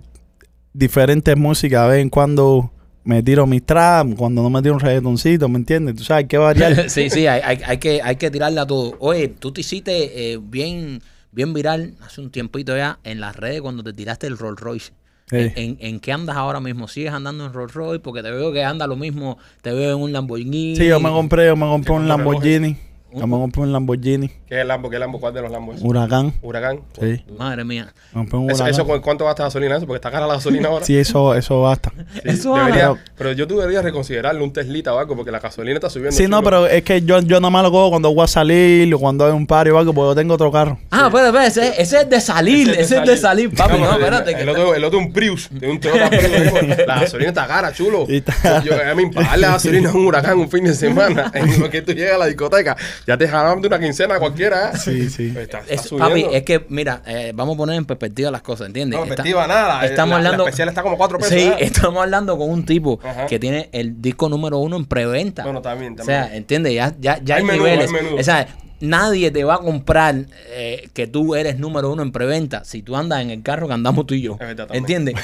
Speaker 3: diferentes músicas. A ver, cuando me tiro mi trap, cuando no me tiro un reggaetoncito, ¿me entiendes? Tú sabes, hay que variar. *laughs*
Speaker 2: sí, sí, hay, hay- hay que, hay que tirarle a todo. Oye, tú te hiciste eh, bien, bien viral hace un tiempito ya en las redes cuando te tiraste el Rolls Royce.
Speaker 3: Sí.
Speaker 2: ¿En, en, en qué andas ahora mismo? ¿Sigues andando en Rolls Royce? Porque te veo que anda lo mismo, te veo en un Lamborghini.
Speaker 3: Sí, yo me compré, yo me compré un Lamborghini. Me compré un Lamborghini.
Speaker 1: ¿Qué es el Lambo? ¿Qué es el Lambo? ¿Cuál de los Lambos?
Speaker 3: Huracán.
Speaker 1: Huracán.
Speaker 3: Sí.
Speaker 2: Madre mía.
Speaker 3: Me compré un
Speaker 1: Eso,
Speaker 3: huracán.
Speaker 1: eso, ¿cu- ¿Cuánto gasta gasolina eso? Porque está cara la gasolina ahora.
Speaker 3: Sí, eso, eso basta.
Speaker 1: Sí, *laughs*
Speaker 2: Eso
Speaker 1: debería- pero yo tú deberías reconsiderarle un Teslita o algo porque la gasolina está subiendo.
Speaker 3: Sí, no, pero es que yo, yo nomás lo cojo cuando voy a salir o cuando hay un party o algo, porque yo tengo otro carro.
Speaker 2: Ah, espera, espera, ese, ese es de salir, ese es de salir, papi.
Speaker 1: Vamos,
Speaker 2: No,
Speaker 1: el-
Speaker 2: espérate. que
Speaker 1: El otro, el otro un Prius, de un Toyota Prius. *laughs* La gasolina está cara, chulo.
Speaker 3: Y está-
Speaker 1: Yo, a mí, pagar la gasolina a un huracán un fin de semana, *laughs* en lo que tú llegas a la discoteca, ya te jalaban de una quincena cualquiera. ¿eh?
Speaker 3: Sí, sí.
Speaker 1: Está, está
Speaker 2: Es- papi, es que, mira, eh, vamos a poner en perspectiva las cosas, ¿entiendes?
Speaker 1: No,
Speaker 2: Está-
Speaker 1: perspectiva nada.
Speaker 2: Estamos
Speaker 1: La-
Speaker 2: hablando.
Speaker 1: La especial está como cuatro pesos.
Speaker 2: Sí,
Speaker 1: ¿eh?
Speaker 2: estamos hablando con un tipo
Speaker 1: Ajá.
Speaker 2: que tiene el disco número uno en preventa.
Speaker 1: Bueno, también,
Speaker 2: O sea,
Speaker 1: también.
Speaker 2: ¿entiendes? Ya, ya, ya hay,
Speaker 1: Hay menú,
Speaker 2: niveles.
Speaker 1: hay menú.
Speaker 2: O sea, nadie te va a comprar eh, que tú eres número uno en preventa si tú andas en el carro que andamos tú y yo.
Speaker 1: Es verdad, también.
Speaker 2: ¿Entiendes?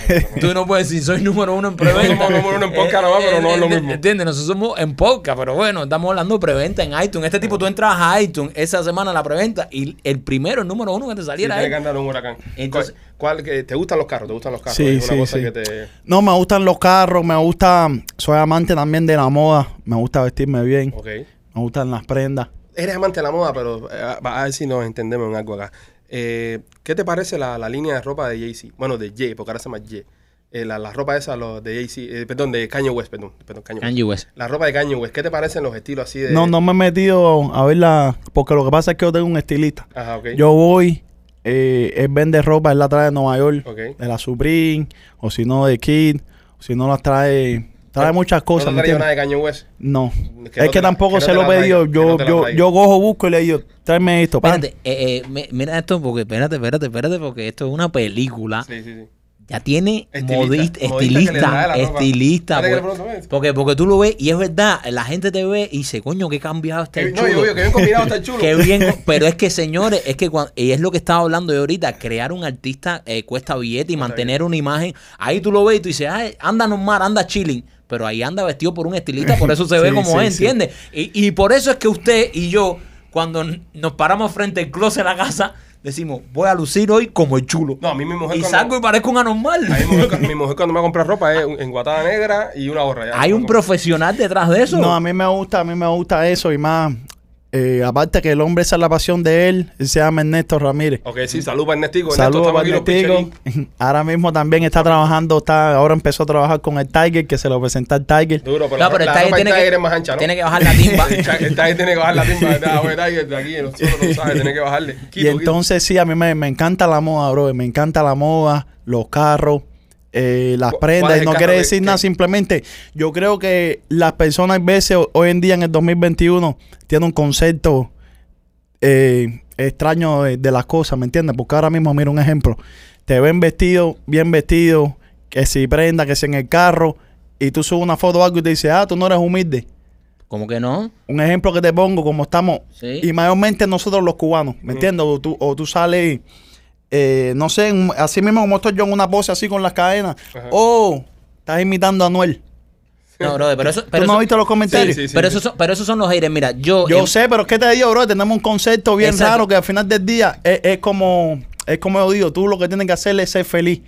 Speaker 2: Tú no puedes decir soy número uno en preventa.
Speaker 1: somos número uno en podcast nomás, pero no es lo mismo.
Speaker 2: ¿Entiendes? Nosotros somos en podcast, pero bueno, estamos hablando de preventa en iTunes. Este tipo tú entras a iTunes esa semana la preventa y el primero, el número uno que te
Speaker 1: Sí,
Speaker 2: saliera
Speaker 1: tiene que andar un huracán.
Speaker 2: Entonces-
Speaker 1: ¿Cuál, cuál- que- ¿Te gustan los carros? ¿Te gustan los carros?
Speaker 3: Sí,
Speaker 1: es una
Speaker 3: sí,
Speaker 1: cosa
Speaker 3: sí.
Speaker 1: que te...
Speaker 3: No, me gustan los carros, me gusta, soy amante también de la moda, me gusta vestirme bien,
Speaker 1: Ok.
Speaker 3: me gustan las prendas.
Speaker 1: Eres amante de la moda, pero eh, a ver si nos entendemos en algo acá. Eh, ¿Qué te parece la, la línea de ropa de Jay-Z? Bueno, de Ye, porque ahora se llama Ye. Eh, la, la ropa esa los de Jay-Z, eh, perdón, de Kanye West, perdón, perdón, Kanye West.
Speaker 2: Kanye West.
Speaker 1: La ropa de Kanye West, ¿qué te parecen los estilos así de...?
Speaker 3: No, no me he metido a verla, porque lo que pasa es que yo tengo un estilista.
Speaker 1: Ajá, ok.
Speaker 3: Yo voy, eh, él vende ropa, él la trae de Nueva York,
Speaker 1: Ok.
Speaker 3: de la Supreme, o si no de Kid, o si no las trae, trae muchas cosas,
Speaker 1: ¿No
Speaker 3: ¿me
Speaker 1: te nada de Kanye West?
Speaker 3: No,
Speaker 1: Que
Speaker 3: es
Speaker 1: no
Speaker 3: que
Speaker 1: la-
Speaker 3: tampoco
Speaker 1: que no
Speaker 3: se lo
Speaker 1: no
Speaker 3: Yo, yo, yo cojo, busco y le digo, tráeme esto.
Speaker 2: Espérate, eh, eh, mi- mira esto porque, espérate, espérate, espérate, porque esto es una película.
Speaker 1: Sí, sí, sí.
Speaker 2: Ya tiene
Speaker 1: Estilista.
Speaker 2: estilista, estilista.
Speaker 1: Dale que le pregunto, ¿ves?
Speaker 2: porque, porque tú lo ves y es verdad, la gente te ve y dice, coño, qué cambiado está el
Speaker 1: no,
Speaker 2: chulo.
Speaker 1: yo digo que bien combinado está el *laughs* chulo.
Speaker 2: Qué bien, pero es que *laughs* señores, es que cuando, y es lo que estaba hablando yo ahorita, crear un artista eh, cuesta billete y mantener una imagen. Ahí tú lo ves y tú dices, Ay, anda normal, anda chilling. Pero ahí anda vestido por un estilista, por eso se *laughs* ve
Speaker 3: Sí,
Speaker 2: como
Speaker 3: sí,
Speaker 2: es,
Speaker 3: sí.
Speaker 2: ¿entiendes? Y, y por eso es que usted y yo, cuando nos paramos frente al closet de la casa, decimos, voy a lucir hoy como el chulo.
Speaker 1: No, a mí mi mujer
Speaker 2: y
Speaker 1: cuando-
Speaker 2: salgo y parezco un anormal.
Speaker 1: A mi mujer, mi *laughs* mujer cuando me va a comprar ropa es un- enguatada negra y una gorra.
Speaker 2: Hay un profesional detrás de eso.
Speaker 3: No, a mí me gusta, a mí me gusta eso y más. Eh, aparte que el hombre esa es la pasión de él, él se llama Ernesto Ramírez.
Speaker 1: Ok, sí, salud para Ernestico. Ernesto,
Speaker 3: Saludos para
Speaker 1: picherín. *laughs*
Speaker 3: Ahora mismo también está trabajando, está, ahora empezó a trabajar con el Tiger, que se lo presenta al Tiger.
Speaker 1: Duro, pero,
Speaker 2: No, pero el Tiger tiene que-
Speaker 1: es más ancha, ¿no?
Speaker 2: tiene que bajar la timba. *laughs*
Speaker 1: el, el Tiger tiene que bajar la timba. Ah, bueno, Tiger, de aquí, nosotros no sabes, tiene que bajarle. Quito,
Speaker 3: Y
Speaker 1: quito.
Speaker 3: entonces sí, a mí me, me encanta la moda, bro. Me encanta la moda, los carros, eh, las
Speaker 1: ¿Cu- cuál
Speaker 3: prendas. Y no quiere decir
Speaker 1: que-
Speaker 3: nada, simplemente yo creo que las personas a veces ho- hoy en día en el 2021 tienen un concepto eh, extraño de, de las cosas, ¿me entiendes? Porque ahora mismo, mira un ejemplo. Te ven vestido, bien vestido, que si prenda, que si en el carro, y tú subes una foto o algo y te dices, ah, tú no eres humilde.
Speaker 2: ¿Cómo que no?
Speaker 3: Un ejemplo que te pongo, como estamos,
Speaker 2: Sí.
Speaker 3: y mayormente nosotros los cubanos, ¿me entiendes? O tú, o tú sales, eh, no sé, en- así mismo como estoy yo en una pose así con las cadenas.
Speaker 1: Ajá.
Speaker 3: Oh, estás imitando a Anuel.
Speaker 2: No, bro, pero eso.
Speaker 3: ¿Tú
Speaker 2: Pero
Speaker 3: no
Speaker 2: eso-
Speaker 3: has visto los comentarios?
Speaker 1: Sí, sí, sí.
Speaker 2: pero, esos son, pero esos son los haters. Mira, yo.
Speaker 3: Yo
Speaker 2: em-
Speaker 3: sé, pero es que te digo, bro, tenemos un concepto bien
Speaker 2: Exacto.
Speaker 3: raro que al final del día es, es como, es como yo digo, tú lo que tienes que hacer es ser feliz.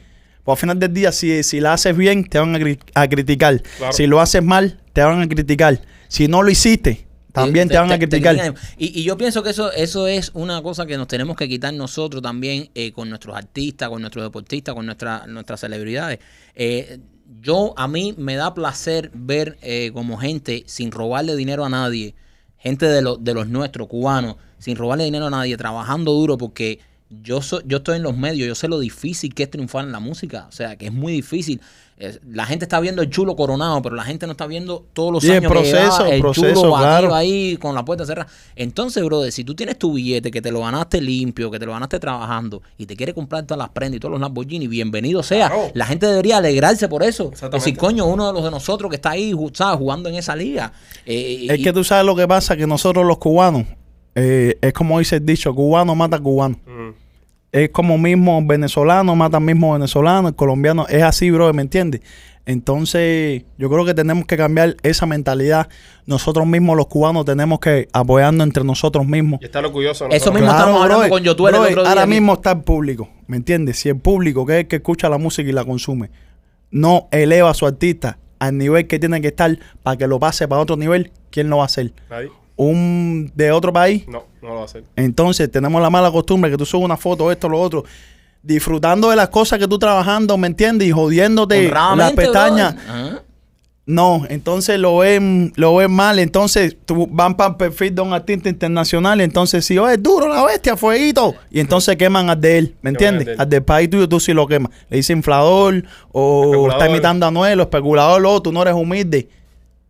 Speaker 3: Pues al final del día, si, si la haces bien, te van a, cri- a criticar.
Speaker 1: Claro.
Speaker 3: Si lo haces mal, te van a criticar. Si no lo hiciste, también te, van a criticar.
Speaker 2: y, y yo pienso que eso, eso es una cosa que nos tenemos que quitar nosotros también eh, con nuestros artistas, con nuestros deportistas, con nuestra, nuestras celebridades. Eh, yo, a mí me da placer ver eh, como gente sin robarle dinero a nadie, gente de, los de los nuestros, cubanos, sin robarle dinero a nadie, trabajando duro porque yo, so- yo estoy en los medios, yo sé lo difícil que es triunfar en la música, o sea, que es muy difícil. Es- la gente está viendo el chulo coronado, pero la gente no está viendo todos los
Speaker 3: el
Speaker 2: años que
Speaker 3: proceso, el
Speaker 2: el
Speaker 3: proceso,
Speaker 2: chulo
Speaker 3: claro.
Speaker 2: ahí con la puerta cerrada. Entonces, brother, si tú tienes tu billete, que te lo ganaste limpio, que te lo ganaste trabajando y te quieres comprar todas las prendas y todos los Lamborghini, bienvenido sea.
Speaker 1: Claro.
Speaker 2: La gente debería alegrarse por eso. Decir, coño, uno de los de nosotros que está ahí, ¿sabes? jugando en esa liga. Eh,
Speaker 3: Es
Speaker 2: y-
Speaker 3: que tú sabes lo que pasa, que nosotros los cubanos, eh, es como dice el dicho, cubano mata cubano.
Speaker 1: Mm.
Speaker 3: Es como mismo venezolano mata mismo venezolano, el colombiano es así, bro, ¿me entiendes? Entonces, yo creo que tenemos que cambiar esa mentalidad. Nosotros mismos, los cubanos, tenemos que apoyarnos entre nosotros mismos.
Speaker 1: Y estar orgulloso.
Speaker 2: Eso mismo estamos hablando con Yotuel el
Speaker 3: brother,
Speaker 2: otro día
Speaker 3: Ahora
Speaker 2: aquí.
Speaker 3: mismo está el público, ¿me entiendes? Si el público, que es el que escucha la música y la consume, no eleva a su artista al nivel que tiene que estar para que lo pase para otro nivel, ¿quién lo va a hacer?
Speaker 1: Nadie.
Speaker 3: ¿Un de otro país?
Speaker 1: No, no lo va a hacer.
Speaker 3: Entonces tenemos la mala costumbre que tú subes una foto, esto, lo otro, disfrutando de las cosas que tú trabajando, ¿me entiendes? Y jodiéndote las pestañas.
Speaker 2: Ajá.
Speaker 3: No, entonces lo ven, lo ven mal. Entonces tú, van para el perfil de un artista internacional. Entonces, si oh, es duro la bestia, fueguito. Y entonces queman al de él, ¿me
Speaker 1: al
Speaker 3: entiendes?
Speaker 1: de él.
Speaker 3: Al del país tuyo, tú sí lo quemas. Le dice inflador o está imitando a Noel o especulador, o tú no eres humilde.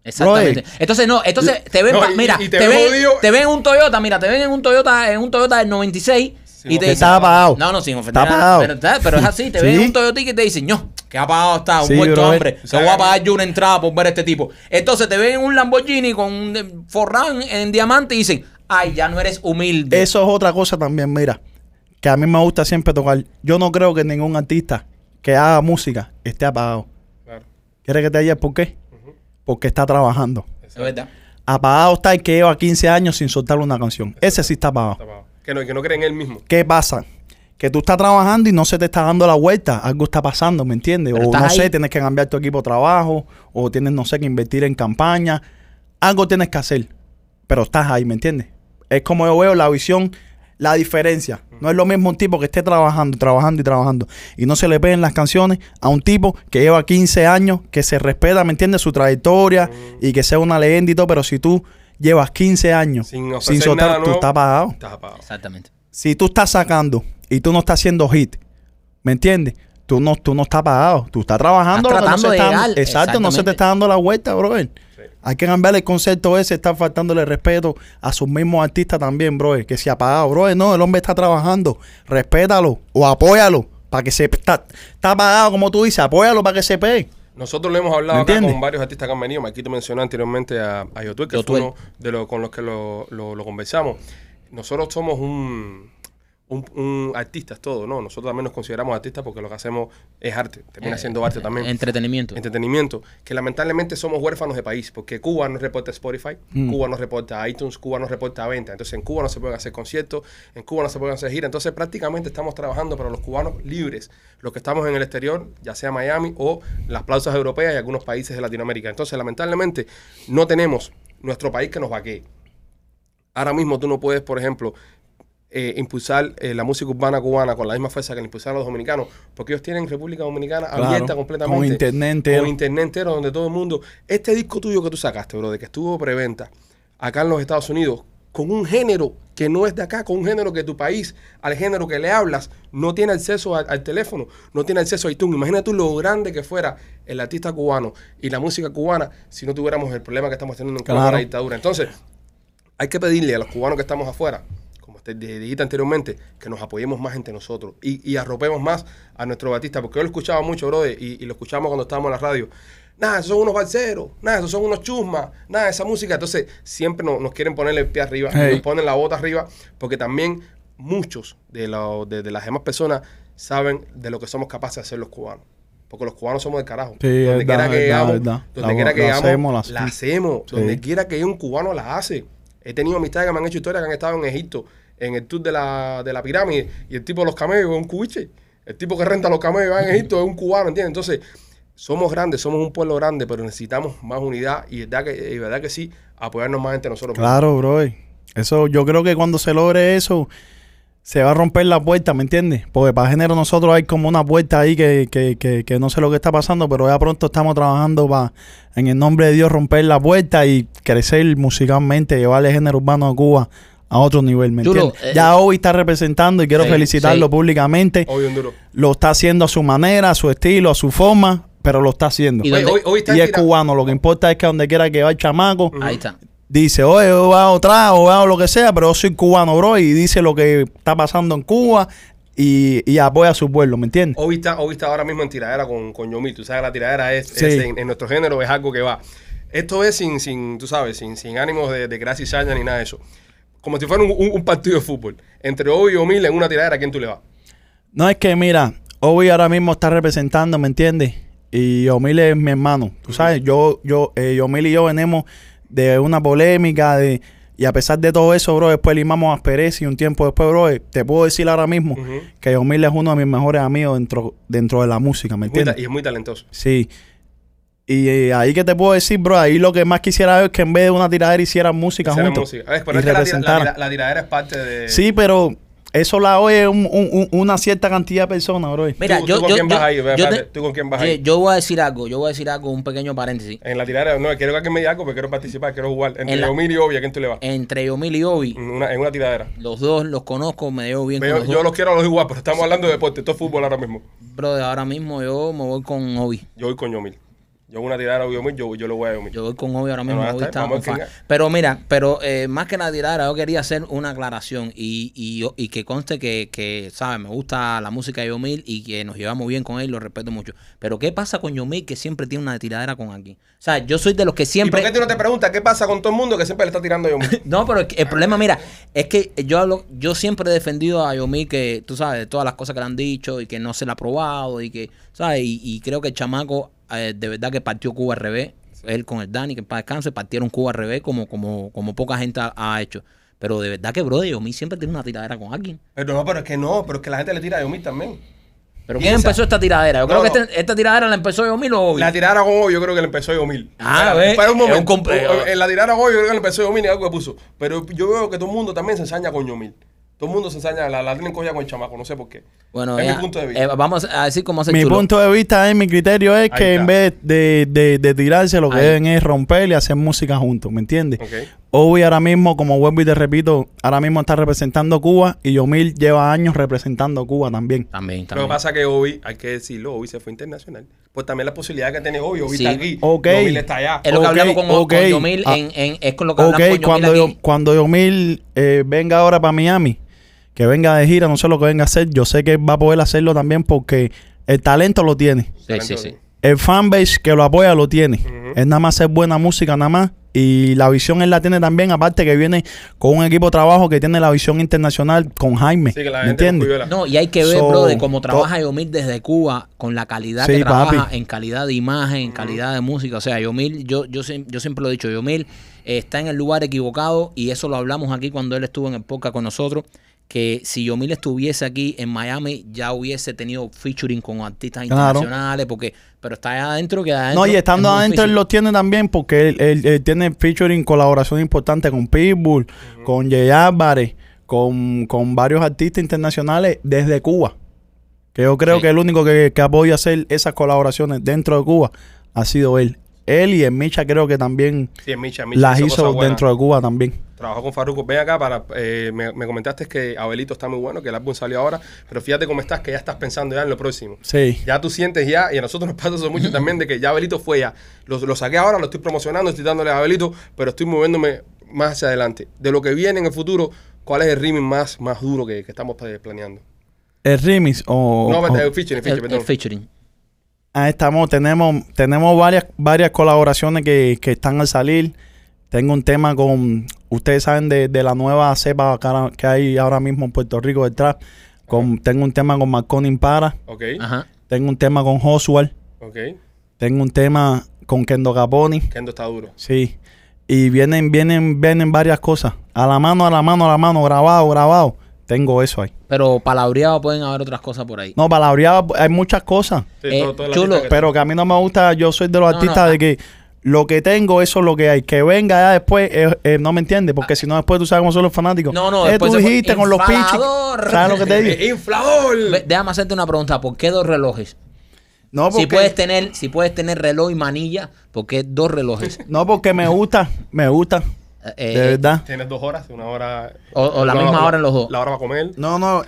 Speaker 2: Exactamente. Entonces, no, entonces te ven,
Speaker 1: No,
Speaker 2: pa-
Speaker 1: y-
Speaker 2: mira,
Speaker 1: y
Speaker 2: te,
Speaker 1: te ven
Speaker 2: ven, te ven en un Toyota, mira, te ven en un Toyota, en un Toyota del 96 y te
Speaker 3: Que
Speaker 2: dicen,
Speaker 3: está apagado.
Speaker 2: No, no, sin ofender.
Speaker 3: Está apagado.
Speaker 2: Pero, es así, te ven
Speaker 3: Sí.
Speaker 2: en un Toyota y te dicen, no, que apagado está, un
Speaker 3: Sí,
Speaker 2: muerto
Speaker 3: brother.
Speaker 2: hambre. Te voy a pagar yo una entrada por ver a este tipo. Entonces te ven en un Lamborghini con un forrado en, en diamante y dicen, ay, ya no eres humilde.
Speaker 3: Eso es otra cosa también, mira, que a mí me gusta siempre tocar. Yo no creo que ningún artista que haga música esté apagado.
Speaker 1: Claro.
Speaker 3: ¿Quieres que te diga por qué? Porque está trabajando.
Speaker 2: es verdad.
Speaker 3: Apagado está el que lleva 15 años sin soltar una canción. Ese sí está apagado.
Speaker 1: Está apagado. Que no, que no cree en él mismo.
Speaker 3: ¿Qué pasa? Que tú estás trabajando y no se te está dando la vuelta. Algo está pasando, ¿me entiendes?
Speaker 2: Pero
Speaker 3: o no sé, tienes que cambiar tu equipo de trabajo. O tienes, no sé, que invertir en campaña. Algo tienes que hacer. Pero estás ahí, ¿me entiendes? Es como yo veo la visión, la diferencia. No es lo mismo un tipo que esté trabajando, trabajando y trabajando. Y no se le peguen las canciones a un tipo que lleva 15 años, que se respeta, ¿me entiendes? Su trayectoria y que sea una leyenda y todo. Pero si tú llevas 15 años
Speaker 1: Sin
Speaker 3: sin, soltar, tú
Speaker 1: nuevo.
Speaker 3: estás apagado
Speaker 1: Estás apagado.
Speaker 2: Exactamente.
Speaker 3: si tú estás sacando y tú no estás haciendo hit, ¿me entiendes? Tú no, tú no estás pagado, tú estás trabajando.
Speaker 2: Estás
Speaker 3: no
Speaker 2: tratando de
Speaker 3: está
Speaker 2: llegar,
Speaker 3: exacto, no se te está dando la vuelta, brother. Hay que cambiar el concepto ese, está faltándole respeto a sus mismos artistas también, brother, que se ha pagado, brother. No, el hombre está trabajando, respétalo o apóyalo para que se está, está pagado, como tú dices, apóyalo para que se pegue.
Speaker 1: Nosotros lo hemos hablado
Speaker 3: ¿Me
Speaker 1: acá con varios artistas que han venido. Marquito mencionó anteriormente a, a Yotuel, que
Speaker 2: Yotuel.
Speaker 1: fue uno de los con los que lo, lo- lo conversamos. Nosotros somos un, un, un artistas todos, ¿no? Nosotros también nos consideramos artistas porque lo que hacemos es arte. Termina
Speaker 2: Eh,
Speaker 1: siendo arte también.
Speaker 2: Entretenimiento.
Speaker 1: entretenimiento, que lamentablemente somos huérfanos de país, porque Cuba no reporta Spotify,
Speaker 3: Mm.
Speaker 1: Cuba no reporta iTunes, Cuba no reporta venta. Entonces en Cuba no se pueden hacer conciertos, en Cuba no se pueden hacer giras. Entonces prácticamente estamos trabajando para los cubanos libres, los que estamos en el exterior, ya sea Miami o las plazas europeas y algunos países de Latinoamérica. Entonces lamentablemente no tenemos nuestro país que nos vaquee. Ahora mismo tú no puedes, por ejemplo, eh, impulsar eh, la música urbana cubana con la misma fuerza que la impulsaron los dominicanos, porque ellos tienen República Dominicana
Speaker 3: Claro,
Speaker 1: abierta completamente.
Speaker 3: con internet entero.
Speaker 1: Con internet entero, donde todo el mundo. Este disco tuyo que tú sacaste, bro, de que estuvo preventa acá en los Estados Unidos, con un género que no es de acá, con un género que tu país, al género que le hablas, no tiene acceso al, al teléfono, no tiene acceso a iTunes. Imagina tú lo grande que fuera el artista cubano y la música cubana si no tuviéramos el problema que estamos teniendo en
Speaker 3: Claro.
Speaker 1: la dictadura. Entonces, hay que pedirle a los cubanos que estamos afuera, te dijiste anteriormente, que nos apoyemos más entre nosotros y, y arropemos más a nuestro Batista, porque yo lo escuchaba mucho, brother, y, y lo escuchamos cuando estábamos en la radio. Nada, esos son unos balseros, nada, esos son unos chusmas, nada, esa música. Entonces, siempre nos, nos quieren ponerle el pie arriba,
Speaker 3: Hey.
Speaker 1: nos ponen la bota arriba, porque también muchos de, de, de las demás personas saben de lo que somos capaces de hacer los cubanos. Porque los cubanos somos del carajo.
Speaker 3: Sí,
Speaker 1: donde quiera que llegamos, donde quiera que
Speaker 3: la
Speaker 1: llegamos,
Speaker 3: la hacemos. Sí.
Speaker 1: Donde quiera que haya un cubano la hace. He tenido amistades que me han hecho historias que han estado en Egipto, en el tour de la, de la pirámide, y el tipo de los camellos es un cubiche. El tipo que renta los camellos va en Egipto es un cubano, ¿entiendes? Entonces, somos grandes, somos un pueblo grande, pero necesitamos más unidad y verdad que, y verdad que sí, apoyarnos más entre nosotros.
Speaker 3: Claro, bro. Eso, yo creo que cuando se logre eso, se va a romper la puerta, ¿me entiendes? Porque para género nosotros hay como una puerta ahí que, que, que, que no sé lo que está pasando, pero ya pronto estamos trabajando para, en el nombre de Dios, romper la puerta y crecer musicalmente, llevarle el género urbano de Cuba a otro nivel, ¿me entiendes?
Speaker 2: eh,
Speaker 3: ya hoy está representando y quiero
Speaker 2: sí,
Speaker 3: felicitarlo
Speaker 2: sí.
Speaker 3: públicamente.
Speaker 1: Hoy un duro.
Speaker 3: Lo está haciendo a su manera, a su estilo, a su forma, pero lo está haciendo.
Speaker 2: Y
Speaker 3: Y,
Speaker 1: hoy, hoy está
Speaker 3: es
Speaker 1: tira-
Speaker 3: cubano, lo que importa es que donde quiera que va el chamaco,
Speaker 2: Ahí está.
Speaker 3: dice, oye, yo hago trago, hago lo que sea, pero yo soy cubano, bro, y dice lo que está pasando en Cuba y, y apoya a su pueblo, ¿me entiendes?
Speaker 1: Hoy está, hoy está ahora mismo en tiradera con, con Yomil. Tú sabes, la tiradera es,
Speaker 3: Sí.
Speaker 1: es en, en nuestro género, es algo que va. Esto es sin, sin tú sabes, sin, sin ánimos de, de crear cizaña ni nada de eso. Como si fuera un, un- un partido de fútbol. Entre hoy y Yomil en una tiradera, ¿a quién tú le vas?
Speaker 3: No es que, mira, Obi ahora mismo está representando, ¿me entiendes? Y Omil es mi hermano, tú sabes, yo, yo, eh, Omil y yo venimos de una polémica, de, y a pesar de todo eso, bro, después limamos aspereza y un tiempo después, bro, eh, te puedo decir ahora mismo que Omil es uno de mis mejores amigos dentro, dentro de la música, ¿me entiendes?
Speaker 1: y es muy talentoso.
Speaker 3: Sí. Y eh, ahí que te puedo decir, bro, ahí lo que más quisiera ver es que en vez de una tiradera hicieran música juntos.
Speaker 1: música. ¿Ves? Pero
Speaker 3: y
Speaker 1: es que la, tiradera es parte de.
Speaker 3: Sí, pero eso la oye un- un- un- una cierta cantidad de personas, bro.
Speaker 2: Mira,
Speaker 1: ¿Tú-
Speaker 2: yo,
Speaker 1: tú con
Speaker 2: yo,
Speaker 1: quién
Speaker 2: yo-
Speaker 1: vas ahí?
Speaker 2: Yo te-
Speaker 1: ¿tú con quién vas
Speaker 2: yo-
Speaker 1: ahí?
Speaker 2: yo voy a decir algo, yo voy a decir algo, un pequeño paréntesis.
Speaker 1: En la tiradera, no, quiero que alguien me diga algo porque quiero participar, quiero jugar. Entre
Speaker 2: En la-
Speaker 1: Yomil y Obi, ¿a quién tú le vas?
Speaker 2: Entre Yomil y Obi,
Speaker 1: En una, en una tiradera.
Speaker 2: los dos los conozco, me llevo bien
Speaker 1: Yo,
Speaker 2: con los
Speaker 1: yo
Speaker 2: dos.
Speaker 1: los quiero a los igual, pero estamos hablando de deporte. Esto es fútbol ahora mismo.
Speaker 2: Brother, ahora mismo yo me voy con Obi.
Speaker 1: Yo voy con Yomil. Yo una tiradera a Yomil, yo, yo lo voy a Yomil.
Speaker 2: Yo voy con Obi ahora mismo.
Speaker 1: Bueno,
Speaker 2: Obi
Speaker 1: está,
Speaker 2: está
Speaker 1: vamos
Speaker 2: on
Speaker 1: a quién
Speaker 2: fire.
Speaker 1: gana.
Speaker 2: Pero mira, pero eh, más que la tiradera, yo quería hacer una aclaración y, y, y que conste que, que, ¿sabes? Me gusta la música de Yomil y que nos llevamos bien con él, lo respeto mucho. Pero ¿qué pasa con Yomil que siempre tiene una tiradera con alguien? O sea, yo soy de los que
Speaker 1: ¿Y
Speaker 2: siempre...
Speaker 1: por qué tú no te preguntas qué pasa con todo el mundo que siempre le está tirando a Yomil? *laughs*
Speaker 2: No, pero el, el problema, mira, es que yo hablo, yo siempre he defendido a Yomil que, tú sabes, de todas las cosas que le han dicho y que no se le ha probado y que, ¿sabes? Y, y creo que el chamaco eh, de verdad que partió Cuba al revés. Él con el Dani, que para descanso, partieron Cuba al revés como, como, como poca gente ha, ha hecho. Pero de verdad que, brother, Yomil siempre tiene una tiradera con alguien.
Speaker 1: Pero no, pero es que no, pero es que la gente le tira a Yomil también.
Speaker 2: ¿Pero quién empezó esta tiradera? Yo
Speaker 1: No,
Speaker 2: creo que
Speaker 1: no.
Speaker 2: este- esta tiradera la empezó Yomil o Obi.
Speaker 1: La tiradera con Obi yo creo que le empezó Yomil.
Speaker 2: Ah,
Speaker 1: Espera,
Speaker 2: ve,
Speaker 1: espera un momento. En la tiradera con Obi yo creo que le empezó Yomil y algo que puso. Pero yo veo que todo el mundo también se ensaña con Yomil. Todo el mundo se ensaña, la, la tienen cogida con el chamaco, no sé por qué.
Speaker 2: Bueno,
Speaker 1: es
Speaker 2: ya,
Speaker 1: mi punto de vista.
Speaker 2: eh, vamos a decir cómo hace
Speaker 3: Mi
Speaker 2: chulo.
Speaker 3: punto de vista es, mi criterio es
Speaker 1: Ahí
Speaker 3: que
Speaker 1: está.
Speaker 3: en vez de, de, de tirarse, lo que
Speaker 2: Ahí.
Speaker 3: deben es romper y hacer música juntos, ¿me entiendes?
Speaker 1: Ok.
Speaker 3: Obi ahora mismo, como vuelvo y te repito, ahora mismo está representando Cuba y Yomil lleva años representando Cuba también.
Speaker 2: También,
Speaker 1: Lo que
Speaker 2: también.
Speaker 1: pasa es que Obi, hay que decirlo, Obi se fue internacional. Pues también la posibilidad que tiene Obi, Obi
Speaker 2: Sí.
Speaker 1: está aquí.
Speaker 3: Ok.
Speaker 1: Yomil está allá.
Speaker 2: Es lo que hablamos con,
Speaker 3: ok.
Speaker 2: con Yomil
Speaker 3: Ah.
Speaker 2: en, en- es con lo que
Speaker 3: Ok,
Speaker 2: hablamos con
Speaker 3: cuando, yo, cuando Yomil eh, venga ahora para Miami, que venga de gira, no sé lo que venga a hacer, yo sé que va a poder hacerlo también porque el talento lo tiene.
Speaker 2: Sí, sí, sí.
Speaker 3: El fanbase que lo apoya lo tiene.
Speaker 1: Ujú.
Speaker 3: Es nada más hacer buena música, nada más. Y la visión él la tiene también, aparte que viene con un equipo de trabajo que tiene la visión internacional con Jaime.
Speaker 1: Sí, que la
Speaker 3: ¿Me
Speaker 1: gente
Speaker 3: entiendes?
Speaker 2: No, y hay que ver,
Speaker 3: So,
Speaker 2: bro, de cómo trabaja Yomil desde Cuba, con la calidad
Speaker 3: Sí,
Speaker 2: que trabaja,
Speaker 3: papi.
Speaker 2: en calidad de imagen, en calidad de música. O sea, Yomil, yo, yo, yo siempre lo he dicho, Yomil eh, está en el lugar equivocado y eso lo hablamos aquí cuando él estuvo en el podcast con nosotros, que si Yomil estuviese aquí en Miami ya hubiese tenido featuring con artistas
Speaker 3: Claro.
Speaker 2: internacionales, porque pero está allá adentro que adentro
Speaker 3: No, y estando
Speaker 2: es
Speaker 3: adentro él
Speaker 2: difícil.
Speaker 3: lo tiene también porque él, él- él tiene featuring colaboración importante con Pitbull, con Jay Álvarez, con, con varios artistas internacionales desde Cuba. Que yo creo
Speaker 2: Sí.
Speaker 3: que el único que, que ha podido hacer esas colaboraciones dentro de Cuba ha sido él. Él y el Micha creo que también
Speaker 1: Sí, es Micha, Micha
Speaker 3: las hizo dentro de Cuba también.
Speaker 1: Trabajó con Farruko. Ven acá para. eh, me, me comentaste que Abelito está muy bueno, que el álbum salió ahora. Pero fíjate cómo estás, que ya estás pensando ya en lo próximo.
Speaker 3: Sí.
Speaker 1: Ya tú sientes ya, y a nosotros nos pasa eso mucho también, de que ya Abelito fue ya. Lo, lo saqué ahora, lo estoy promocionando, estoy dándole a Abelito, pero estoy moviéndome más hacia adelante. De lo que viene en el futuro, ¿cuál es el remix más, más duro que, que estamos planeando?
Speaker 3: El remix o...
Speaker 1: no,
Speaker 3: o-
Speaker 1: el featuring, el featuring,
Speaker 2: El- el featuring.
Speaker 3: Ahí estamos, tenemos, tenemos varias, varias colaboraciones que, que están al salir. Tengo un tema con, ustedes saben de, de la nueva cepa que hay ahora mismo en Puerto Rico del trap. Con, tengo un tema con Marconi Impara,
Speaker 1: Ok,
Speaker 2: Ajá.
Speaker 3: tengo un tema con Josual,
Speaker 1: ok.
Speaker 3: tengo un tema con Kendo Caponi,
Speaker 1: Kendo está duro.
Speaker 3: sí. Y vienen, vienen, vienen varias cosas. A la mano, a la mano, a la mano, grabado, grabado. Tengo eso ahí.
Speaker 2: Pero palabreado pueden haber otras cosas por ahí.
Speaker 3: No, palabreado, hay muchas cosas.
Speaker 1: Sí,
Speaker 2: Eh,
Speaker 1: todo-
Speaker 2: chulo,
Speaker 1: que-
Speaker 3: Pero que a mí no me gusta, yo soy de los
Speaker 2: No,
Speaker 3: artistas
Speaker 2: no,
Speaker 3: de que lo que tengo, eso es lo que hay. Que venga ya después, eh, eh, no me entiendes, porque si no después tú sabes cómo son los fanáticos.
Speaker 2: No, no,
Speaker 3: Eh,
Speaker 2: después
Speaker 3: tú dijiste con los pichos.
Speaker 2: inflador.
Speaker 3: ¿Sabes lo que te digo? *laughs*
Speaker 1: ¡Eh, ¡Inflador!
Speaker 2: Déjame hacerte una pregunta. ¿Por qué dos relojes?
Speaker 3: No
Speaker 2: Si
Speaker 3: porque,
Speaker 2: puedes tener, si puedes tener reloj y manilla, ¿por qué dos relojes? *laughs*
Speaker 3: no porque me gusta, me gusta,
Speaker 2: Eh,
Speaker 3: de verdad.
Speaker 1: Tienes dos horas, una hora.
Speaker 2: O- o la misma hora en los dos.
Speaker 1: La hora para comer.
Speaker 3: No, no,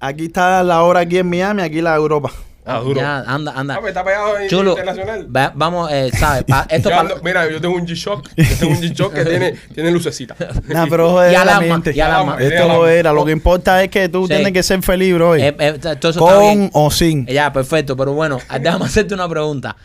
Speaker 3: aquí está la hora aquí en Miami, aquí la Europa.
Speaker 1: Ah, duro.
Speaker 2: Ya, anda, anda.
Speaker 1: Ah, pues está pegado en
Speaker 2: Chulo,
Speaker 1: internacional.
Speaker 2: va- vamos, eh, ¿sabes? Pa- *laughs* esto
Speaker 1: Yo
Speaker 2: pa-
Speaker 1: ando- mira, yo tengo un G-Shock. Yo tengo un G-Shock que tiene, *laughs* tiene lucecita.
Speaker 3: Nah, pero joder,
Speaker 2: Y
Speaker 3: la
Speaker 2: alarma,
Speaker 3: mente.
Speaker 2: y alarma.
Speaker 3: Esto lo era, lo que importa es que tú
Speaker 2: Sí.
Speaker 3: tienes que ser feliz, bro.
Speaker 2: eh, eh, todo eso está bien.
Speaker 3: con o sin.
Speaker 2: Ya, perfecto. Pero bueno, *laughs* déjame hacerte una pregunta.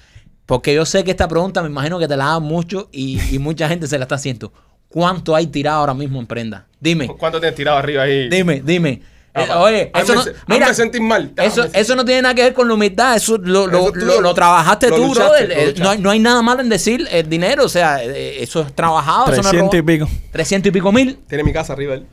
Speaker 2: Porque yo sé que esta pregunta me imagino que te la dan mucho y, y mucha gente se la está haciendo. ¿Cuánto hay tirado ahora mismo en prenda? Dime,
Speaker 1: ¿Cuánto tienes tirado arriba ahí?
Speaker 2: dime, dime.
Speaker 1: Ah,
Speaker 2: Eh, oye, eso no, mira,
Speaker 1: sentir mal.
Speaker 2: eso, eso no tiene nada que ver con la humildad, eso lo, lo,
Speaker 1: Eso tú
Speaker 2: lo-
Speaker 1: lo-
Speaker 2: lo trabajaste
Speaker 1: lo
Speaker 2: tú,
Speaker 1: luchaste,
Speaker 2: brother.
Speaker 1: lo
Speaker 2: Eh, no, hay- no hay nada malo en decir el dinero, o sea, eh, eso es trabajado, eso no es
Speaker 3: 300 y pico.
Speaker 2: 300 y pico mil.
Speaker 1: Tiene mi casa arriba él.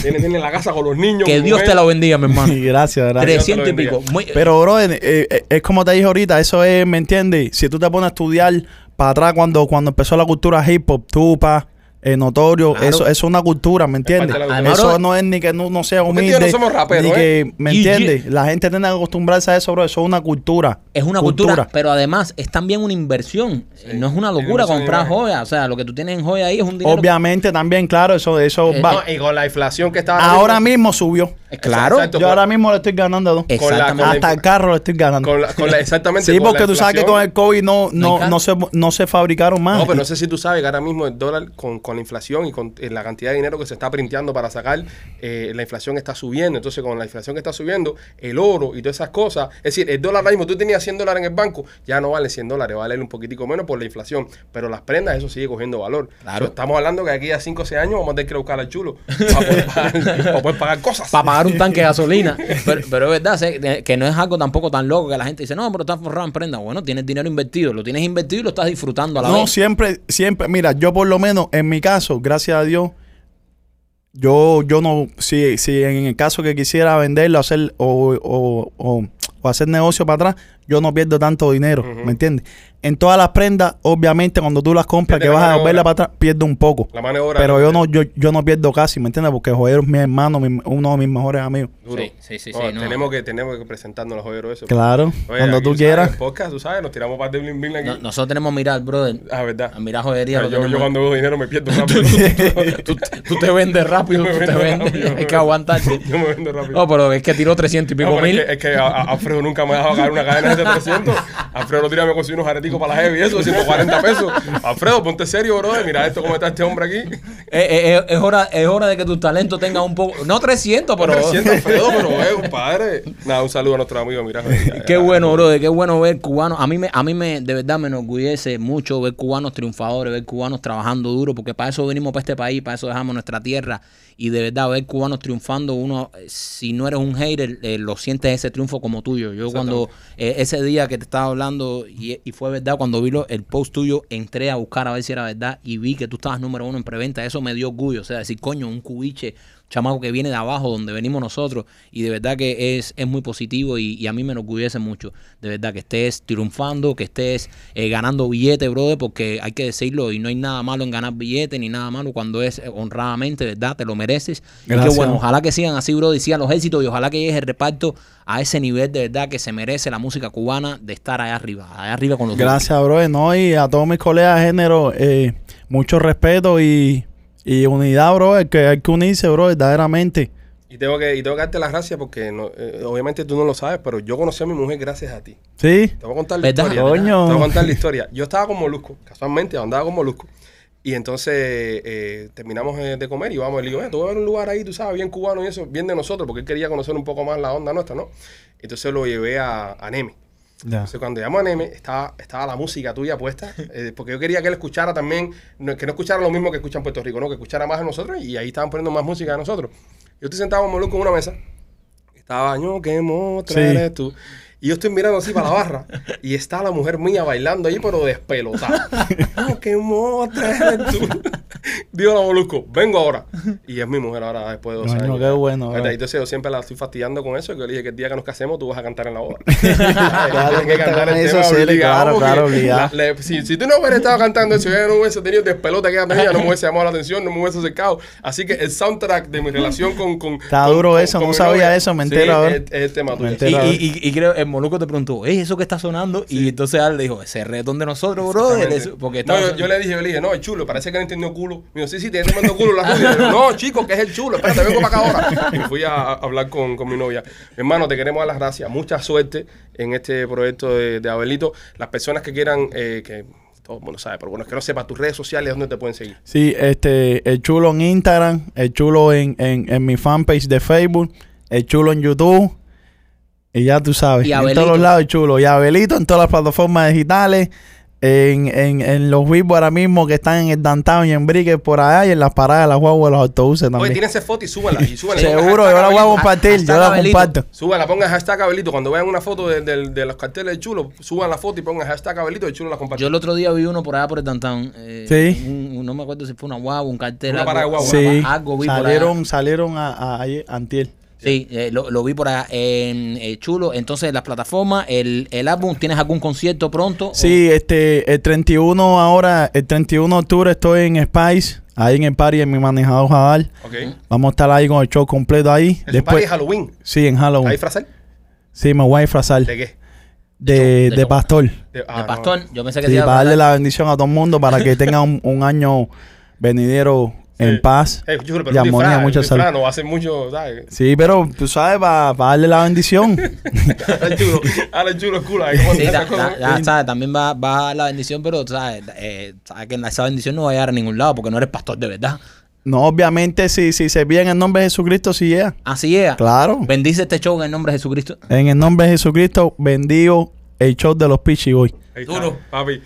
Speaker 1: Tiene, tiene la casa con los niños.
Speaker 2: Que Dios
Speaker 1: mujer.
Speaker 2: te lo bendiga, mi hermano. *laughs*
Speaker 3: Gracias, gracias.
Speaker 2: 300 y pico. Muy-
Speaker 3: Pero, bro, eh, eh, es como te dije ahorita, eso es, ¿me entiendes? Si tú te pones a estudiar para atrás cuando, cuando empezó la cultura hip hop, tupa, eh, notorio,
Speaker 2: Claro.
Speaker 3: eso, eso es una cultura, ¿me entiendes?
Speaker 2: cultura.
Speaker 3: Eso no es ni que no, no sea humilde.
Speaker 1: yo no somos raperos,
Speaker 3: ni
Speaker 1: ¿eh?
Speaker 3: que, ¿me entiendes? La gente tiene que acostumbrarse a eso, bro. Eso es una cultura.
Speaker 2: Es una cultura, pero además es también una inversión.
Speaker 1: Sí.
Speaker 2: No es una locura comprar joyas. O sea, lo que tú tienes en joya ahí es un dinero.
Speaker 3: Obviamente también, claro, eso, eso
Speaker 2: Eh,
Speaker 3: va.
Speaker 1: No, y con la inflación que está
Speaker 3: ahora mismo subió.
Speaker 2: Claro.
Speaker 1: Exacto.
Speaker 3: Yo ahora mismo le estoy ganando dos.
Speaker 1: Con la-
Speaker 2: Exactamente.
Speaker 3: Hasta el carro le estoy ganando.
Speaker 1: Con la- con la- *laughs* exactamente.
Speaker 3: sí,
Speaker 1: con la
Speaker 3: porque tú sabes que con el COVID no,
Speaker 2: No
Speaker 3: no, se, no se fabricaron más.
Speaker 1: No, pero no sé si tú sabes que ahora mismo el dólar, con, con la inflación y con eh, la cantidad de dinero que se está printeando para sacar, eh, la inflación está subiendo. Entonces, con la inflación que está subiendo, el oro y todas esas cosas. Es decir, el dólar ahora mismo, tú tenías 100 dólares en el banco, ya no vale 100 dólares, vale un poquitico menos por la inflación. Pero las prendas, eso sigue cogiendo valor.
Speaker 2: Claro.
Speaker 1: So, estamos hablando que aquí a 5 o 6 años vamos a tener que buscar al chulo para poder pagar, *laughs* para poder pagar cosas.
Speaker 2: Para pagar un tanque de gasolina. *laughs* Pero, pero es verdad sé, de- que no es algo tampoco tan loco que la gente dice, no, pero estás forrado en prenda. Bueno, tienes dinero invertido. Lo tienes invertido y lo estás disfrutando a la
Speaker 3: No,
Speaker 2: vez.
Speaker 3: siempre, siempre, mira, yo por lo menos en mi caso, gracias a Dios, yo, yo no, si, si en el caso que quisiera venderlo, hacer o, o, o- o hacer negocio para atrás, yo no pierdo tanto dinero. ¿me entiendes? En todas las prendas, obviamente, cuando tú las compras,
Speaker 1: Pierde
Speaker 3: que vas a
Speaker 1: maniobra.
Speaker 3: para atrás, pierdo un poco.
Speaker 1: La mano de obra.
Speaker 3: Pero yo no, yo, yo no pierdo casi, ¿me entiendes? Porque Joyero es mi hermano, mi- uno de mis mejores amigos.
Speaker 1: Duro.
Speaker 2: Sí, sí, sí, sí, no.
Speaker 1: Tenemos, que, tenemos que presentarnos los joyeros eso.
Speaker 3: Claro,
Speaker 1: Oye,
Speaker 3: cuando tú quieras.
Speaker 1: En podcast, tú sabes, nos tiramos para de bling bling aquí.
Speaker 2: No- nosotros tenemos que mirar, brother.
Speaker 1: Ah, verdad.
Speaker 2: A mirar joyería. lo
Speaker 1: yo, yo cuando veo dinero me pierdo *laughs* rápido.
Speaker 2: tú, tú te vendes rápido, *laughs* tú
Speaker 1: me
Speaker 2: te vendes.
Speaker 1: rápido.
Speaker 2: Hay que aguantarte. *laughs*
Speaker 1: yo me vendo rápido.
Speaker 2: No, pero es que tiró 300 y pico
Speaker 1: No,
Speaker 2: mil.
Speaker 1: es que, es que a, a- Alfredo nunca me ha dejado caer una cadena de 300. Alfredo lo tira me consiguió unos areticos para la heavy eso, 140 pesos. Alfredo, ponte serio, bro. Mira esto, cómo está este hombre aquí.
Speaker 2: Eh, eh, eh, es, hora, es hora de que tu talento tenga un poco. No 300, pero.
Speaker 1: 300, Alfredo, pero, eh, compadre. Nada, un saludo a nuestro amigo, mira. *laughs*
Speaker 2: Qué bueno, bro, qué bueno ver cubanos. A mí me, a mí me, de verdad me enorgullece mucho ver cubanos triunfadores, ver cubanos trabajando duro, porque para eso venimos para este país, para eso dejamos nuestra tierra. Y de verdad, ver cubanos triunfando, uno, si no eres un hater, lo sientes ese triunfo como tuyo. Yo cuando, ese día que te estaba hablando, y, fue verdad, cuando vi lo- el post tuyo, entré a buscar a ver si era verdad y vi que tú estabas número uno en preventa. Eso me dio orgullo. O sea, decir, coño, un cubiche chamaco que viene de abajo, donde venimos nosotros, y de verdad que es, es muy positivo y, y a mí me enorgullece mucho, de verdad que estés triunfando, que estés eh, ganando billetes, brother, porque hay que decirlo, y no hay nada malo en ganar billetes, ni nada malo cuando es eh, honradamente, ¿verdad? Te lo mereces. Y
Speaker 3: Gracias.
Speaker 2: qué bueno, ojalá que sigan así, brother, y sigan los éxitos, y ojalá que llegue el reparto a ese nivel de verdad que se merece la música cubana de estar allá arriba, allá arriba con los
Speaker 3: Gracias, bro. No, y a todos mis colegas de género, eh, mucho respeto y, y unidad, bro. Es que hay que unirse, bro, verdaderamente.
Speaker 1: Y tengo, que, y tengo que darte las gracias porque no, eh, obviamente tú no lo sabes, pero yo conocí a mi mujer gracias a ti.
Speaker 3: ¿Sí?
Speaker 1: Te voy a contar la
Speaker 2: ¿Verdad?
Speaker 1: historia.
Speaker 3: Coño.
Speaker 1: Te voy a contar la historia. Yo estaba con Molusco, casualmente andaba con Molusco. Y entonces eh, terminamos eh, de comer y vamos, le digo, eh, tú vas a ver un lugar ahí, tú sabes, bien cubano y eso, bien de nosotros, porque él quería conocer un poco más la onda nuestra, ¿no? Entonces lo llevé a, a Neme.
Speaker 3: Ya.
Speaker 1: Entonces cuando llamó a Neme, estaba, estaba la música tuya puesta, *laughs* eh, porque yo quería que él escuchara también, no- que no escuchara lo mismo que escucha en Puerto Rico, ¿no? Que escuchara más de nosotros y ahí estaban poniendo más música de nosotros. Yo estoy sentado con en una mesa, estaba, yo que mostra
Speaker 3: Sí.
Speaker 1: tú. Y yo estoy mirando así para la barra *laughs* y está la mujer mía bailando ahí, pero despelotada. ¡Oh, *laughs* qué mostra eres tú! Digo a Molusco, vengo ahora. *laughs* Y es mi mujer ahora después de dos
Speaker 3: Coño,
Speaker 1: años.
Speaker 3: qué bueno.
Speaker 1: Entonces yo siempre la estoy fastidiando con eso, que yo le dije que el día que nos casemos tú vas a cantar en la boda. *laughs*
Speaker 3: Claro, *laughs*
Speaker 1: Tienes que cantar el
Speaker 3: eso
Speaker 1: tema
Speaker 3: sí,
Speaker 1: obligado,
Speaker 3: claro, obligado.
Speaker 1: la- si, si tú no hubieras estado cantando eso, ya no hubiese tenido despelote que ella tenía, no me hubiese llamado la atención, no me hubiese acercado. Así que el soundtrack de mi relación con... con
Speaker 3: Está
Speaker 1: con-
Speaker 3: duro
Speaker 1: con-
Speaker 3: eso,
Speaker 1: con
Speaker 3: no sabía
Speaker 1: novia,
Speaker 3: eso, me
Speaker 1: sí,
Speaker 3: entero ahora.
Speaker 1: Es, es el tema tuyo.
Speaker 2: Y, y- y- y creo, el Moluco te preguntó, ¿es eso que está sonando? Y entonces él le dijo, ese reggaetón de nosotros, bro. Porque
Speaker 1: no,
Speaker 2: estaba
Speaker 1: yo, yo le dije, yo le dije, no, el chulo, parece que no entendió culo. Me dijo, sí, sí, tiene tremendo culo la rubia. Y yo, no, chico, que es el chulo, espérate, vengo para acá ahora. Y fui a, a hablar con, con mi novia. Mi hermano, te queremos dar las gracias. Mucha suerte en este proyecto de, de Abelito. Las personas que quieran, eh, que todo el mundo sabe, pero bueno, es que no sepa tus redes sociales, ¿dónde te pueden seguir?
Speaker 3: Sí, este, el chulo en Instagram, el chulo en, en, en mi fanpage de Facebook, el chulo en YouTube. Y ya tú sabes,
Speaker 2: Y
Speaker 3: en todos los lados el chulo. Y Abelito en todas las plataformas digitales. En, en, en los vivos ahora mismo que están en el downtown y en Brickell por allá y en las paradas de las guaguas de los autobuses
Speaker 1: Oye,
Speaker 3: también.
Speaker 1: tírense foto y súbanla. Y súbanla. *laughs*
Speaker 3: Seguro, yo la voy a compartir, yo la comparto.
Speaker 1: Súbanla, pongan hashtag Abelito. Cuando vean una foto de, de- de los carteles del chulo, suban la foto y pongan hashtag Abelito y el chulo la comparte.
Speaker 2: Yo el otro día vi uno por allá por el downtown. eh,
Speaker 3: Sí.
Speaker 2: un- un- no me acuerdo si fue una guagua, un cartel.
Speaker 1: Una
Speaker 2: algo,
Speaker 1: parada de guagua.
Speaker 3: Sí,
Speaker 2: Algo vi por allá.
Speaker 3: salieron, salieron a, a, ayer- antier.
Speaker 2: Sí, eh, lo, lo vi por allá. en eh, chulo. Entonces, las plataformas, el, el álbum, ¿tienes algún concierto pronto?
Speaker 3: Sí, este, el 31 ahora, el 31 de octubre estoy en Spice, ahí en el party en mi manejador Jadal.
Speaker 1: Ok.
Speaker 3: Vamos a estar ahí con el show completo ahí.
Speaker 1: Un party Halloween.
Speaker 3: sí, en Halloween.
Speaker 1: ¿Hay frasal?
Speaker 3: Sí, me voy a disfrazar.
Speaker 1: ¿De qué?
Speaker 3: de,
Speaker 2: de
Speaker 3: pastor.
Speaker 1: De, ah,
Speaker 2: de
Speaker 1: no.
Speaker 2: pastor, yo pensé que
Speaker 3: Sí,
Speaker 2: te iba a
Speaker 3: para darle la bendición a todo el mundo para que tenga un, un año venidero en
Speaker 1: Sí.
Speaker 3: paz.
Speaker 1: Eh, chulo, pero
Speaker 3: y armonía, mucha salud.
Speaker 1: no va a hacer mucho, ¿sabes?
Speaker 3: Sí, pero tú sabes, para darle la bendición. *laughs*
Speaker 1: Ahora el chulo, chulo es culo.
Speaker 2: Sí, ta- ta- ya, ¿sabes? También va, va a dar la bendición, pero ¿sabes? Eh, sabes que esa bendición no va a llegar a ningún lado porque no eres pastor de verdad.
Speaker 3: no, obviamente, si, si se bien en el nombre de Jesucristo, sí llega.
Speaker 2: Así es.
Speaker 3: Claro.
Speaker 2: Bendice este show en el nombre de Jesucristo.
Speaker 3: En el nombre de Jesucristo, bendigo el show de los Pichi Boy.
Speaker 2: Duro.
Speaker 1: papi.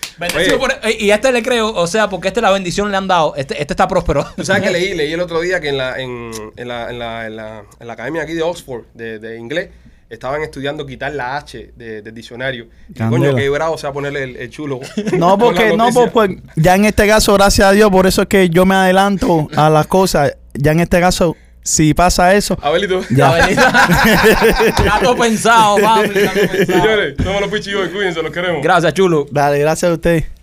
Speaker 2: Por- eh, y a este le creo, o sea, porque este la bendición le han dado. Este, este está próspero.
Speaker 1: ¿Tú sabes que leí? *laughs* Leí el otro día que en la, en, en la, en la, en la, en la academia aquí de Oxford de, de inglés estaban estudiando quitar la H de- del diccionario. Y coño, qué bravo se va a ponerle el, el chulo. *laughs*
Speaker 3: No, porque no, pues, pues, ya en este caso, gracias a Dios, por eso es que yo me adelanto a las cosas. Ya en este caso, si pasa eso,
Speaker 1: Abelito.
Speaker 3: Ya. *laughs*
Speaker 2: Todo pensado, papi. pensado.
Speaker 1: Señores, somos los pichillos, cuídense, los queremos.
Speaker 2: Gracias, chulo.
Speaker 3: dale, gracias a ustedes.